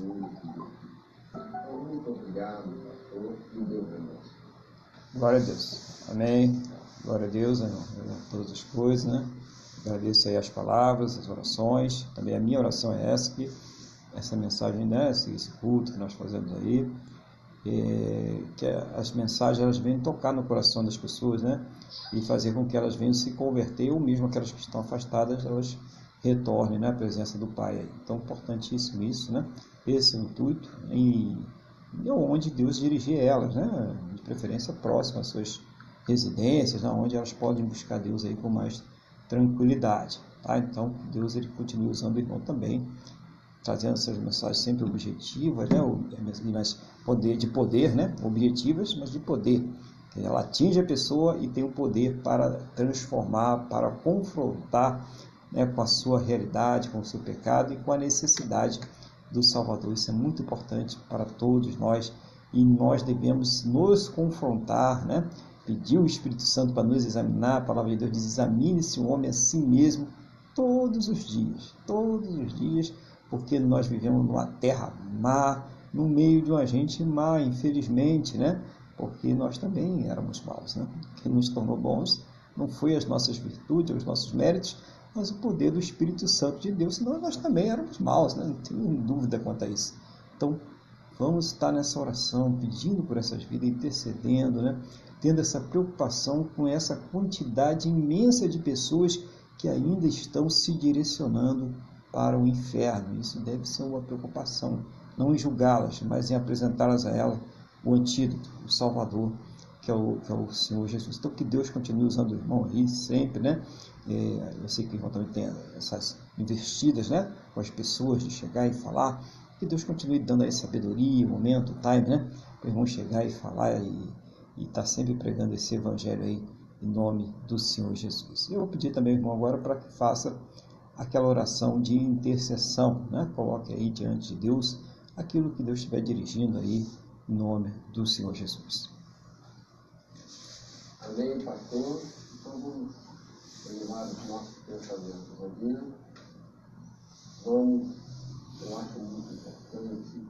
do Deus. Então, muito obrigado, pastor, e Deus abençoe. Glória a Deus. Amém. Glória a Deus em todas as coisas, né? Agradeço aí as palavras, as orações. Também a minha oração é essa que essa mensagem, né, esse culto que nós fazemos aí, é, que as mensagens elas vêm tocar no coração das pessoas, né, e fazer com que elas venham se converter, ou mesmo aquelas que estão afastadas, elas retornem né, à presença do Pai. Então, importantíssimo isso, né, esse é o intuito, e, onde Deus dirigir elas, né, de preferência próxima às suas residências, né, onde elas podem buscar Deus aí com mais tranquilidade. Tá? Então, Deus ele continua usando o irmão também trazendo essas mensagens sempre objetivas, né? mas poder de poder, né? objetivas, mas de poder. Ela atinge a pessoa e tem o poder para transformar, para confrontar né, com a sua realidade, com o seu pecado e com a necessidade do Salvador. Isso é muito importante para todos nós e nós devemos nos confrontar, né? pedir o Espírito Santo para nos examinar. A palavra de Deus diz: examine-se o homem a si mesmo todos os dias, todos os dias porque nós vivemos numa terra má, no meio de uma gente má, infelizmente, né? Porque nós também éramos maus, né? Que nos tornou bons não foi as nossas virtudes, os nossos méritos, mas o poder do Espírito Santo de Deus, senão nós também éramos maus, né? Não tenho dúvida quanto a isso. Então, vamos estar nessa oração, pedindo por essas vidas, intercedendo, né? Tendo essa preocupação com essa quantidade imensa de pessoas que ainda estão se direcionando para o inferno. Isso deve ser uma preocupação, não em julgá-las, mas em apresentá-las a ela o antídoto, o Salvador, que é o, que é o Senhor Jesus. Então, que Deus continue usando o irmão aí sempre, né? É, eu sei que o irmão também tem essas investidas, né? Com as pessoas de chegar e falar. Que Deus continue dando aí sabedoria, momento, time, né? Para o irmão chegar e falar e estar tá sempre pregando esse evangelho aí em nome do Senhor Jesus. Eu vou pedir também, irmão, agora para que faça aquela oração de intercessão, né? Coloque aí diante de Deus aquilo que Deus estiver dirigindo aí em nome do Senhor Jesus. Amém, pastor. Então vamos elevar os nossos pensamentos a. Vamos, eu acho muito importante,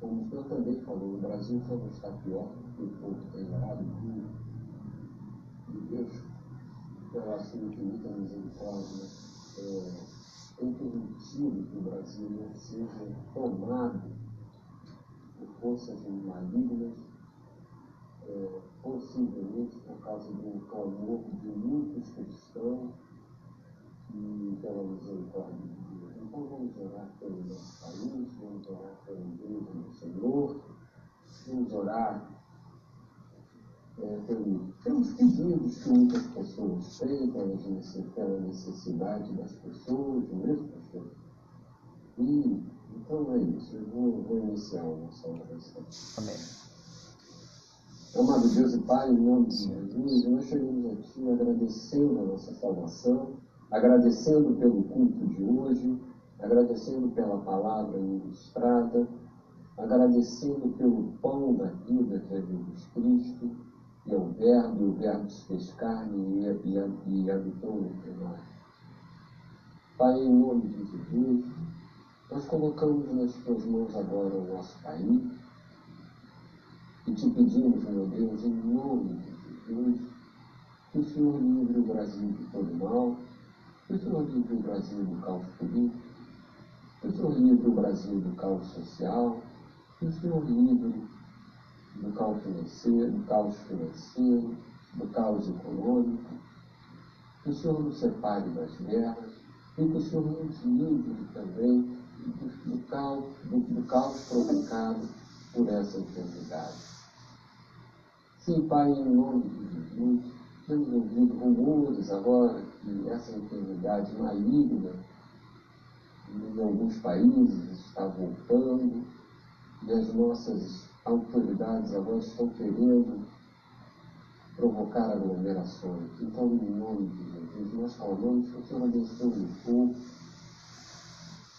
como o senhor também falou, o Brasil só não está pior porque o povo está enganado de Deus, pela sua infinita misericórdia, é, tem permitido que o Brasil seja tomado por forças malignas, é, possivelmente por causa do clamor de muitos cristãos e pela misericórdia de Deus. Então vamos orar pelo nosso país, vamos orar pela igreja do Senhor, vamos orar é, pelo, pelos pedidos que muitas pessoas têm, pela necessidade das pessoas, não é mesmo, pastor? E, então é isso, eu vou, vou iniciar a nossa oração. Amém. Amado Deus e Pai, em nome de Jesus, nós chegamos aqui agradecendo a nossa salvação, agradecendo pelo culto de hoje, agradecendo pela palavra ministrada, agradecendo pelo pão da vida que é Jesus Cristo, é o Verbo, o Verbo se fez carne e, e, e habitou entre nós. Pai, em nome de Jesus, nós colocamos nas tuas mãos agora o nosso país e te pedimos, meu Deus, em nome de Jesus, que o Senhor livre o Brasil de todo mal, que o Senhor livre o Brasil do caos político, que o Senhor livre o Brasil do caos social, que o Senhor livre do caos financeiro, do caos financeiro, do caos econômico, que o Senhor nos separe das guerras e que o Senhor nos livre também do, do, caos, do, do caos provocado por essa enfermidade. Sim, Pai, em nome de Jesus, temos ouvido rumores agora que essa enfermidade maligna em alguns países está voltando e as nossas autoridades agora estão querendo provocar aglomerações. Então, em nome de Jesus, nós falamos que o Senhor abençoe o povo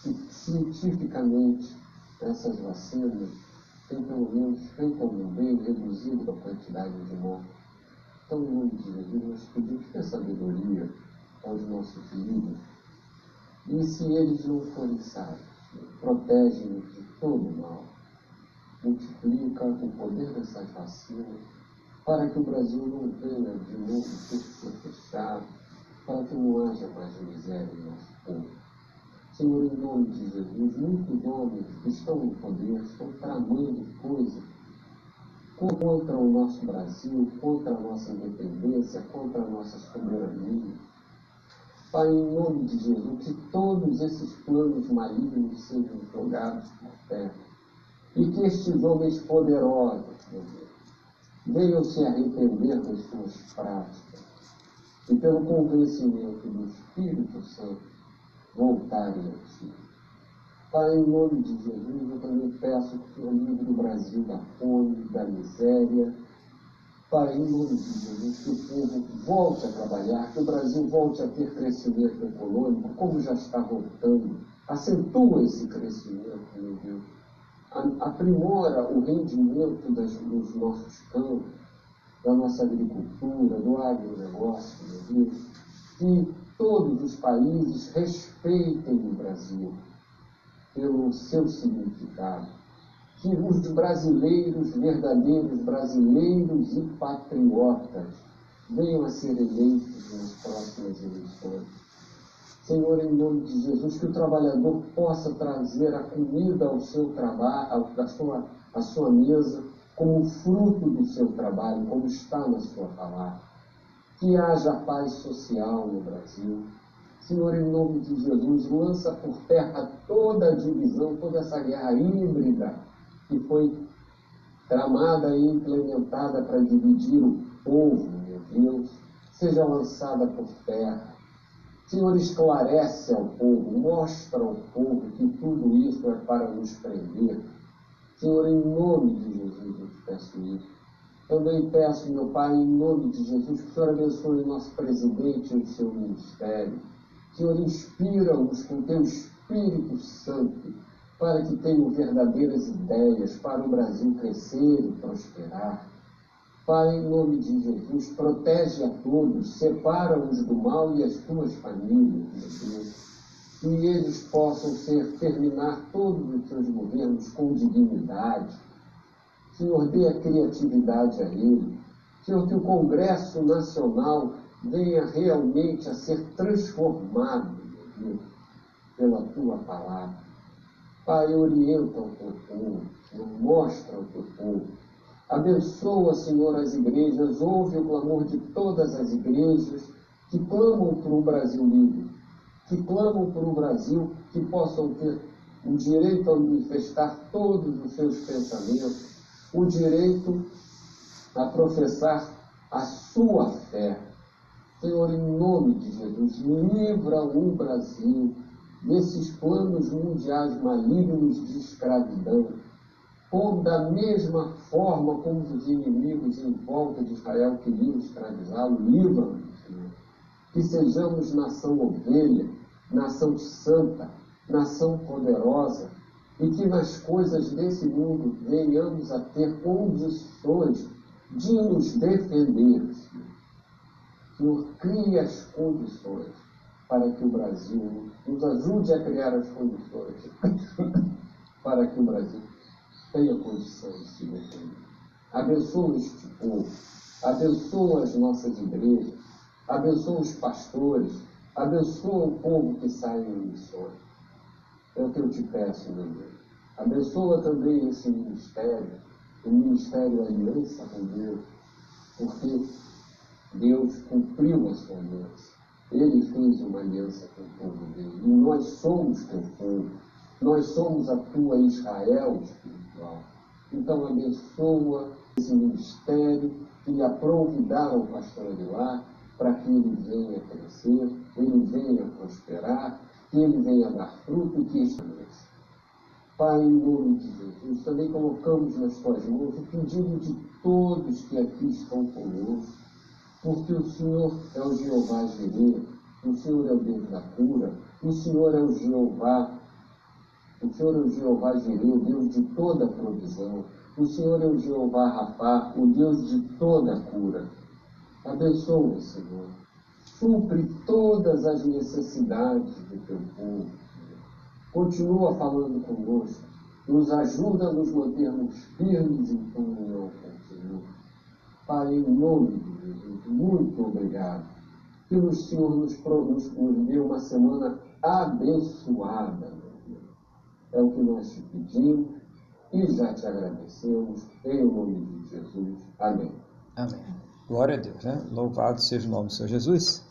e cientificamente essas vacinas tem pelo menos feito algum bem, reduzido a quantidade de mortes. Então, em nome de Jesus, nós pedimos que a sabedoria aos nossos líderes. E se eles não forem sábios, protege-nos de todo mal. Multiplica o poder dessas vacinas para que o Brasil não venha de novo ser fechado, para que não haja mais miséria em nosso povo. Senhor, em nome de Jesus, muitos homens que estão no poder estão tramando coisas contra o nosso Brasil, contra a nossa independência, contra a nossa soberania. Pai, em nome de Jesus, que todos esses planos malignos sejam jogados por terra e que estes homens poderosos, meu Deus, venham se arrepender das suas práticas e pelo convencimento do Espírito Santo voltarem a Ti. Pai, em nome de Jesus, eu também peço que o livre o Brasil da fome, da miséria. Pai, em nome de Jesus, que o povo volte a trabalhar, que o Brasil volte a ter crescimento econômico, como já está voltando. Acentua esse crescimento, meu Deus. Aprimora o rendimento das, dos nossos campos, da nossa agricultura, do agronegócio, meu Deus. Que todos os países respeitem o Brasil pelo seu significado. Que os brasileiros, verdadeiros brasileiros e patriotas, venham a ser eleitos nas próximas eleições. Senhor, em nome de Jesus, que o trabalhador possa trazer a comida ao seu trabalho, à sua, à sua mesa, como fruto do seu trabalho, como está na sua palavra que haja paz social no Brasil. Senhor, em nome de Jesus, lança por terra toda a divisão, toda essa guerra híbrida que foi tramada e implementada para dividir o povo, meu Deus, seja lançada por terra. Senhor, esclarece ao povo, mostra ao povo que tudo isso é para nos prender. Senhor, em nome de Jesus, eu te peço isso. Também peço, meu Pai, em nome de Jesus, que o Senhor abençoe o nosso presidente e o seu ministério. Senhor, inspira-os com teu Espírito Santo para que tenham verdadeiras ideias para o Brasil crescer e prosperar. Pai, em nome de Jesus, protege a todos, separa-os do mal e as tuas famílias, meu Deus. Que eles possam ser, terminar todos os seus governos com dignidade Senhor, dê a criatividade a ele. Senhor, que o Congresso Nacional venha realmente a ser transformado, meu Deus, pela tua palavra. Pai, orienta o teu povo, mostra o teu povo. Abençoa, Senhor, as igrejas, ouve o clamor de todas as igrejas que clamam por um Brasil livre. que clamam por um Brasil que possam ter o direito a manifestar todos os seus pensamentos, o direito a professar a sua fé. Senhor, em nome de Jesus, livra o Brasil desses planos mundiais malignos de escravidão, ou da mesma forma como os inimigos em volta de Israel queriam escravizá-lo, livra-nos, Senhor. Que sejamos nação ovelha, nação santa, nação poderosa, e que nas coisas desse mundo venhamos a ter condições de nos defender, Senhor. Crie as condições para que o Brasil nos ajude a criar as condições para que o Brasil tenha condição de defender. Abençoa este povo, abençoa as nossas igrejas, abençoa os pastores, abençoa o povo que sai em missões. É o que eu te peço, meu Deus. Abençoa também esse ministério, o Ministério Aliança com Deus, porque Deus cumpriu a sua aliança. Ele fez uma aliança com o povo dele. E nós somos teu povo. Nós somos a tua Israel espiritual. Então abençoa esse ministério e lhe aprove dar ao pastor Aguilar para que ele venha crescer, ele venha prosperar, que ele venha dar fruto e que estabeleça. Pai, em nome de Jesus, também colocamos nas tuas mãos o pedido de todos que aqui estão conosco, porque o Senhor é o Jeová Jireh, o Senhor é o Deus da cura, o Senhor é o Jeová, o Senhor é o Jeová Jireh, o Deus de toda provisão, o Senhor é o Jeová Rafá, o Deus de toda cura. Abençoa, Senhor. Supre todas as necessidades do teu povo. Continua falando conosco. Nos ajuda a nos mantermos firmes em comunhão com o Senhor. Pai, em nome de Jesus, muito obrigado. Que o Senhor nos, nos, nos dê uma semana abençoada. É o que nós te pedimos e já te agradecemos. Em nome de Jesus. Amém. Amém. Glória a Deus, né? Louvado seja o nome do Senhor Jesus.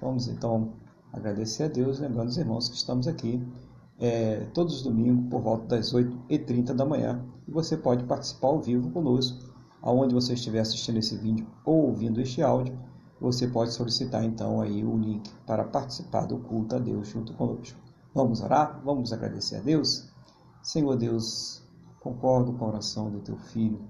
Vamos então agradecer a Deus, lembrando os irmãos que estamos aqui é, todos os domingos por volta das 8h30 da manhã. E você pode participar ao vivo conosco aonde você estiver assistindo esse vídeo ou ouvindo este áudio, você pode solicitar então aí o link para participar do culto a Deus junto conosco. Vamos orar? Vamos agradecer a Deus? Senhor Deus, concordo com a oração do teu filho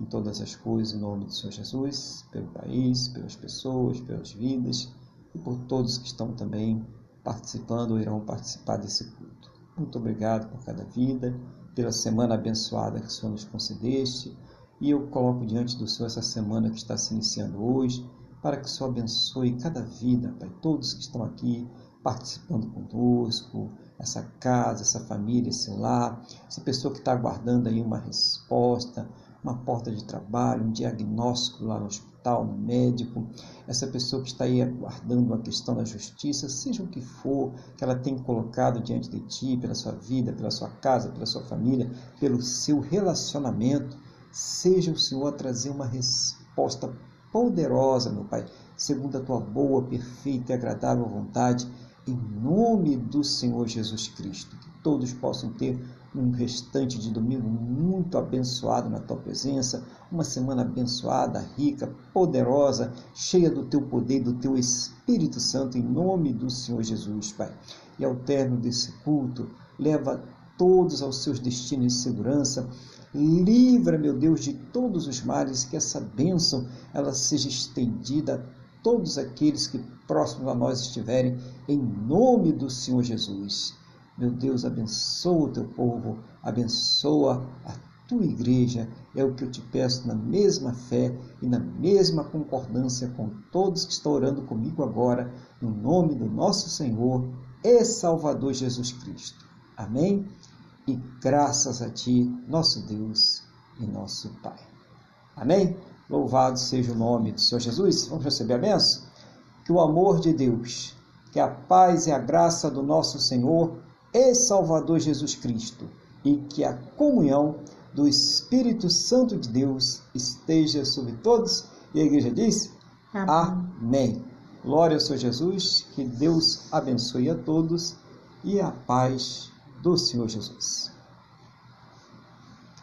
em todas as coisas, em nome do Senhor Jesus, pelo país, pelas pessoas, pelas vidas e por todos que estão também participando ou irão participar desse culto. Muito obrigado por cada vida, pela semana abençoada que o Senhor nos concedeste e eu coloco diante do Senhor essa semana que está se iniciando hoje, para que o Senhor abençoe cada vida, Pai, todos que estão aqui participando conosco, essa casa, essa família, esse lar, essa pessoa que está aguardando aí uma resposta, uma porta de trabalho, um diagnóstico lá no hospital, no médico, essa pessoa que está aí aguardando uma questão da justiça, seja o que for que ela tem colocado diante de ti, pela sua vida, pela sua casa, pela sua família, pelo seu relacionamento, Seja o Senhor a trazer uma resposta poderosa, meu Pai, segundo a tua boa, perfeita e agradável vontade, em nome do Senhor Jesus Cristo. Que todos possam ter um restante de domingo muito abençoado na tua presença, uma semana abençoada, rica, poderosa, cheia do teu poder do teu Espírito Santo, em nome do Senhor Jesus, Pai. E ao término desse culto, leva todos aos seus destinos de segurança, Livra, meu Deus, de todos os males, que essa bênção ela seja estendida a todos aqueles que próximos a nós estiverem, em nome do Senhor Jesus. Meu Deus, abençoa o teu povo, abençoa a tua igreja, é o que eu te peço na mesma fé e na mesma concordância com todos que estão orando comigo agora, no nome do nosso Senhor e Salvador Jesus Cristo. Amém? e graças a Ti, nosso Deus e nosso Pai. Amém? Louvado seja o nome do Senhor Jesus. Vamos receber a benção? Que o amor de Deus, que a paz e a graça do nosso Senhor e Salvador Jesus Cristo e que a comunhão do Espírito Santo de Deus esteja sobre todos. E a igreja diz: Amém. Amém. Glória ao Senhor Jesus, que Deus abençoe a todos e a paz do Senhor Jesus.